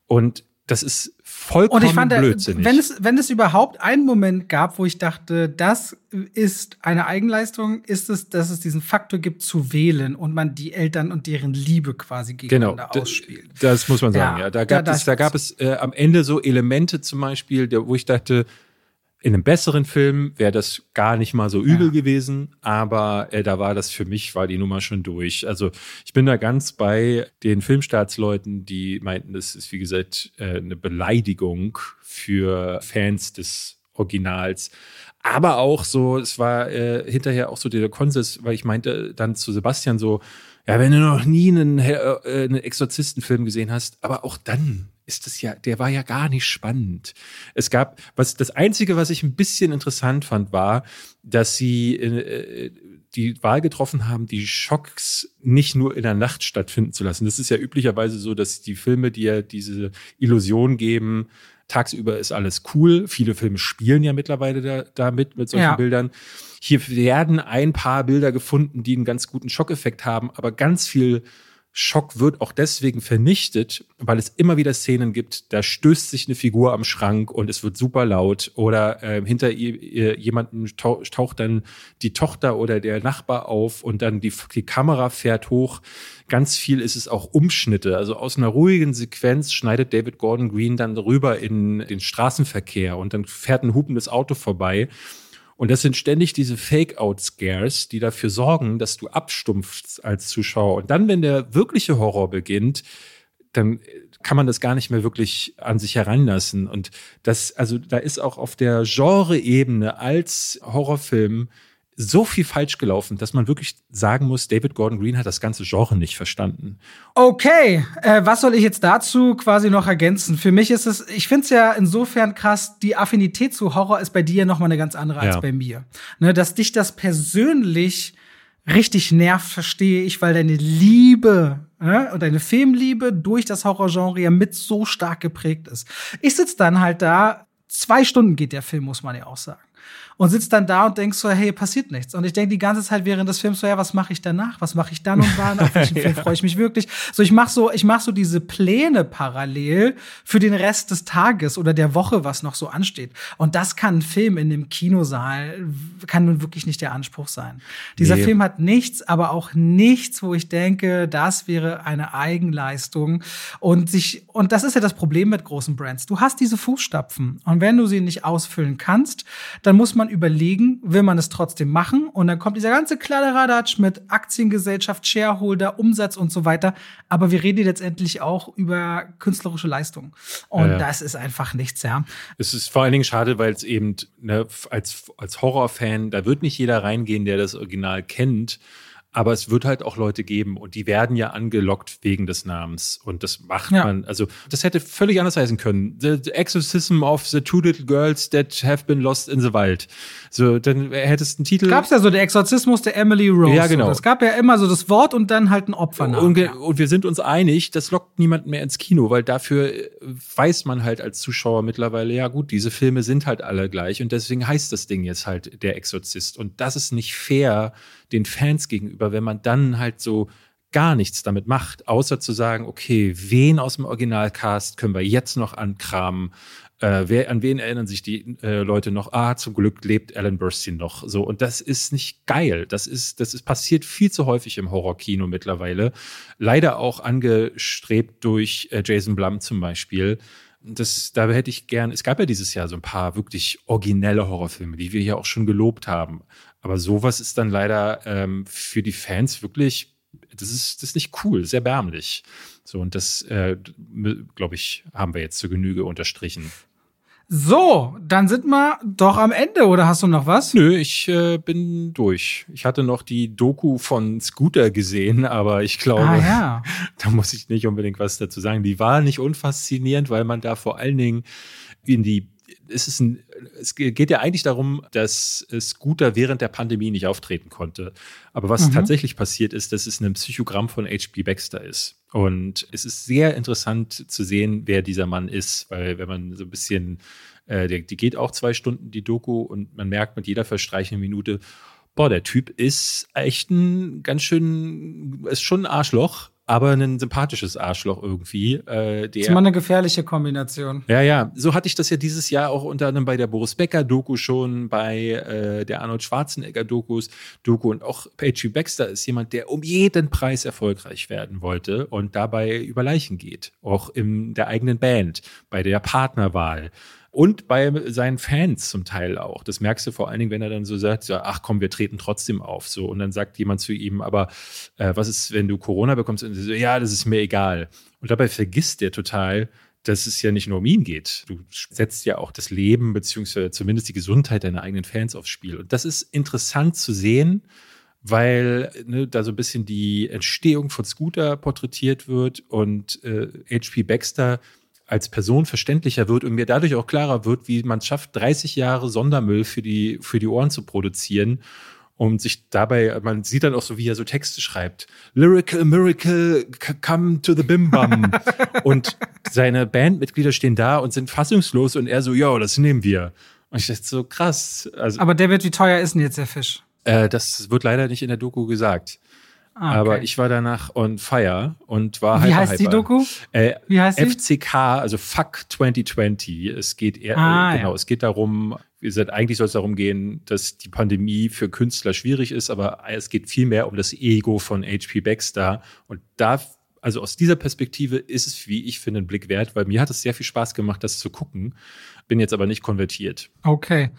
Und das ist vollkommen und ich fand, blödsinnig. Wenn es, wenn es überhaupt einen Moment gab, wo ich dachte, das ist eine Eigenleistung, ist es, dass es diesen Faktor gibt zu wählen und man die Eltern und deren Liebe quasi gegeneinander genau, ausspielt. Das muss man sagen, ja. ja. Da gab da, es, da gab es äh, am Ende so Elemente zum Beispiel, der, wo ich dachte, in einem besseren Film wäre das gar nicht mal so übel ja. gewesen, aber äh, da war das für mich, war die Nummer schon durch. Also ich bin da ganz bei den Filmstaatsleuten, die meinten, das ist wie gesagt äh, eine Beleidigung für Fans des Originals. Aber auch so, es war äh, hinterher auch so der Konsens, weil ich meinte dann zu Sebastian so, ja, wenn du noch nie einen, äh, einen Exorzistenfilm gesehen hast, aber auch dann ist das ja, der war ja gar nicht spannend. Es gab, was das Einzige, was ich ein bisschen interessant fand, war, dass sie äh, die Wahl getroffen haben, die Schocks nicht nur in der Nacht stattfinden zu lassen. Das ist ja üblicherweise so, dass die Filme, die ja diese Illusion geben, tagsüber ist alles cool. Viele Filme spielen ja mittlerweile da, damit mit solchen ja. Bildern. Hier werden ein paar Bilder gefunden, die einen ganz guten Schockeffekt haben, aber ganz viel Schock wird auch deswegen vernichtet, weil es immer wieder Szenen gibt, da stößt sich eine Figur am Schrank und es wird super laut oder äh, hinter ihr, jemanden taucht dann die Tochter oder der Nachbar auf und dann die, die Kamera fährt hoch. Ganz viel ist es auch Umschnitte. Also aus einer ruhigen Sequenz schneidet David Gordon Green dann rüber in den Straßenverkehr und dann fährt ein hupendes Auto vorbei und das sind ständig diese Fake-Out-Scares, die dafür sorgen, dass du abstumpfst als Zuschauer. Und dann, wenn der wirkliche Horror beginnt, dann kann man das gar nicht mehr wirklich an sich heranlassen. Und das, also da ist auch auf der Genre-Ebene als Horrorfilm so viel falsch gelaufen, dass man wirklich sagen muss, David Gordon Green hat das ganze Genre nicht verstanden. Okay, äh, was soll ich jetzt dazu quasi noch ergänzen? Für mich ist es, ich finde es ja insofern krass, die Affinität zu Horror ist bei dir noch mal eine ganz andere ja. als bei mir. Ne, dass dich das persönlich richtig nervt, verstehe ich, weil deine Liebe ne, und deine Filmliebe durch das Horrorgenre ja mit so stark geprägt ist. Ich sitze dann halt da, zwei Stunden geht der Film, muss man ja auch sagen und sitzt dann da und denkst so, hey, passiert nichts. Und ich denke die ganze Zeit während des Films so, ja, was mache ich danach? Was mache ich dann und wann? Auf welchen ja. Film freue ich mich wirklich? So, ich mache so, ich mache so diese Pläne parallel für den Rest des Tages oder der Woche, was noch so ansteht. Und das kann ein Film in dem Kinosaal, kann nun wirklich nicht der Anspruch sein. Dieser nee. Film hat nichts, aber auch nichts, wo ich denke, das wäre eine Eigenleistung. Und sich, und das ist ja das Problem mit großen Brands. Du hast diese Fußstapfen. Und wenn du sie nicht ausfüllen kannst, dann muss man überlegen, will man es trotzdem machen? Und dann kommt dieser ganze Kladderadatsch mit Aktiengesellschaft, Shareholder, Umsatz und so weiter. Aber wir reden letztendlich auch über künstlerische Leistung. Und ja, ja. das ist einfach nichts, ja. Es ist vor allen Dingen schade, weil es eben ne, als, als Horrorfan, da wird nicht jeder reingehen, der das Original kennt. Aber es wird halt auch Leute geben und die werden ja angelockt wegen des Namens. Und das macht ja. man, also das hätte völlig anders heißen können. The, the, Exorcism of the Two Little Girls That Have Been Lost in the Wild. So, dann hättest du einen Titel. Gab's ja so, der Exorzismus der Emily Rose. Ja, genau. Es gab ja immer so das Wort und dann halt ein Opfernamen. Und, ja. und wir sind uns einig, das lockt niemanden mehr ins Kino, weil dafür weiß man halt als Zuschauer mittlerweile, ja gut, diese Filme sind halt alle gleich und deswegen heißt das Ding jetzt halt der Exorzist. Und das ist nicht fair den Fans gegenüber, wenn man dann halt so gar nichts damit macht, außer zu sagen, okay, wen aus dem Originalcast können wir jetzt noch ankramen? Äh, wer, an wen erinnern sich die äh, Leute noch? Ah, zum Glück lebt Alan Burstyn noch. So und das ist nicht geil. Das ist, das ist passiert viel zu häufig im Horrorkino mittlerweile. Leider auch angestrebt durch äh, Jason Blum zum Beispiel. Das, da hätte ich gern. Es gab ja dieses Jahr so ein paar wirklich originelle Horrorfilme, die wir hier auch schon gelobt haben. Aber sowas ist dann leider ähm, für die Fans wirklich, das ist, das ist nicht cool, sehr erbärmlich. So, und das, äh, glaube ich, haben wir jetzt zur Genüge unterstrichen. So, dann sind wir doch am Ende, oder hast du noch was? Nö, ich äh, bin durch. Ich hatte noch die Doku von Scooter gesehen, aber ich glaube, ah, ja. da muss ich nicht unbedingt was dazu sagen. Die war nicht unfaszinierend, weil man da vor allen Dingen in die es ist ein, es geht ja eigentlich darum, dass Scooter während der Pandemie nicht auftreten konnte. Aber was mhm. tatsächlich passiert ist, dass es ein Psychogramm von H.P. Baxter ist. Und es ist sehr interessant zu sehen, wer dieser Mann ist, weil wenn man so ein bisschen, äh, die, die geht auch zwei Stunden, die Doku, und man merkt mit jeder verstreichenden Minute, boah, der Typ ist echt ein ganz schön, ist schon ein Arschloch, aber ein sympathisches Arschloch irgendwie. Äh, der, das ist immer eine gefährliche Kombination. Ja, ja. So hatte ich das ja dieses Jahr auch unter anderem bei der Boris Becker-Doku schon, bei äh, der Arnold Schwarzenegger-Dokus, Doku und auch H.G. Baxter ist jemand, der um jeden Preis erfolgreich werden wollte und dabei über Leichen geht. Auch in der eigenen Band, bei der Partnerwahl und bei seinen Fans zum Teil auch. Das merkst du vor allen Dingen, wenn er dann so sagt, ja, ach komm, wir treten trotzdem auf. So und dann sagt jemand zu ihm, aber äh, was ist, wenn du Corona bekommst? Und so, ja, das ist mir egal. Und dabei vergisst der total, dass es ja nicht nur um ihn geht. Du setzt ja auch das Leben beziehungsweise zumindest die Gesundheit deiner eigenen Fans aufs Spiel. Und das ist interessant zu sehen, weil ne, da so ein bisschen die Entstehung von Scooter porträtiert wird und äh, HP Baxter als Person verständlicher wird und mir dadurch auch klarer wird, wie man es schafft, 30 Jahre Sondermüll für die, für die Ohren zu produzieren und sich dabei, man sieht dann auch so, wie er so Texte schreibt. Lyrical Miracle, come to the Bim Bam. und seine Bandmitglieder stehen da und sind fassungslos und er so, ja, das nehmen wir. Und ich dachte so, krass. Also, Aber David, wie teuer ist denn jetzt der Fisch? Äh, das wird leider nicht in der Doku gesagt. Ah, okay. Aber ich war danach on fire und war Wie hyper, heißt hyper. die Doku? Äh, Wie heißt FCK, also Fuck 2020. Es geht eher, ah, äh, genau, ja. es geht darum, wie gesagt, eigentlich soll es darum gehen, dass die Pandemie für Künstler schwierig ist, aber es geht vielmehr um das Ego von HP Baxter. Und da also aus dieser Perspektive ist es, wie ich finde, ein Blick wert, weil mir hat es sehr viel Spaß gemacht, das zu gucken. Bin jetzt aber nicht konvertiert. Okay.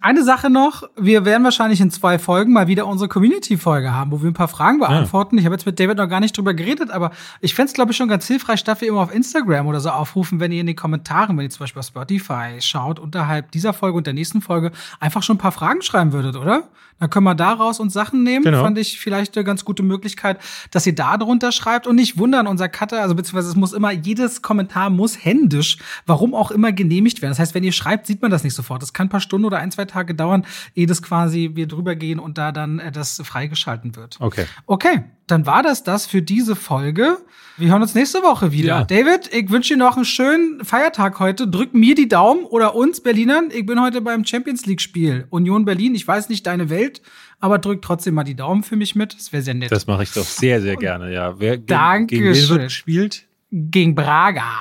Eine Sache noch. Wir werden wahrscheinlich in zwei Folgen mal wieder unsere Community-Folge haben, wo wir ein paar Fragen beantworten. Ja. Ich habe jetzt mit David noch gar nicht drüber geredet, aber ich fände es, glaube ich, schon ganz hilfreich, dass wir immer auf Instagram oder so aufrufen, wenn ihr in den Kommentaren, wenn ihr zum Beispiel auf Spotify schaut, unterhalb dieser Folge und der nächsten Folge einfach schon ein paar Fragen schreiben würdet, oder? Dann können wir daraus uns Sachen nehmen. Genau. Fand ich vielleicht eine ganz gute Möglichkeit, dass ihr da drunter schreibt und nicht wundern, unser Cutter, also beziehungsweise es muss immer, jedes Kommentar muss händisch, warum auch immer genehmigt werden. Das heißt, wenn ihr schreibt, sieht man das nicht sofort. Das kann ein paar Stunden oder ein, zwei Tage dauern, ehe das quasi wir drüber gehen und da dann äh, das freigeschalten wird. Okay. Okay, dann war das das für diese Folge. Wir hören uns nächste Woche wieder. Ja. David, ich wünsche dir noch einen schönen Feiertag heute. Drück mir die Daumen oder uns Berlinern. Ich bin heute beim Champions League Spiel. Union Berlin, ich weiß nicht deine Welt, aber drück trotzdem mal die Daumen für mich mit. Das wäre sehr nett. Das mache ich doch sehr, sehr gerne, ja. Wer Danke gegen wen wird gespielt? Gegen Braga.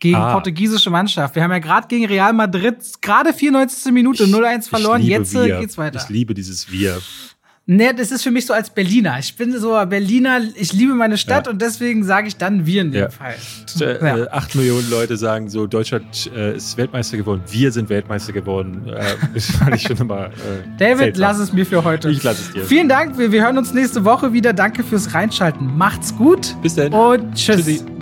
Gegen ah. portugiesische Mannschaft. Wir haben ja gerade gegen Real Madrid gerade 94. Minute 0-1 verloren. Jetzt wir. geht's weiter. Ich liebe dieses Wir. Ne, das ist für mich so als Berliner. Ich bin so Berliner, ich liebe meine Stadt ja. und deswegen sage ich dann wir in dem ja. Fall. Äh, ja. Acht Millionen Leute sagen so, Deutschland äh, ist Weltmeister geworden, wir sind Weltmeister geworden. Äh, das fand ich schon immer. Äh, David, seltsam. lass es mir für heute. Ich lasse es dir. Vielen Dank, wir, wir hören uns nächste Woche wieder. Danke fürs Reinschalten. Macht's gut. Bis dann. Und tschüss. Tschüssi.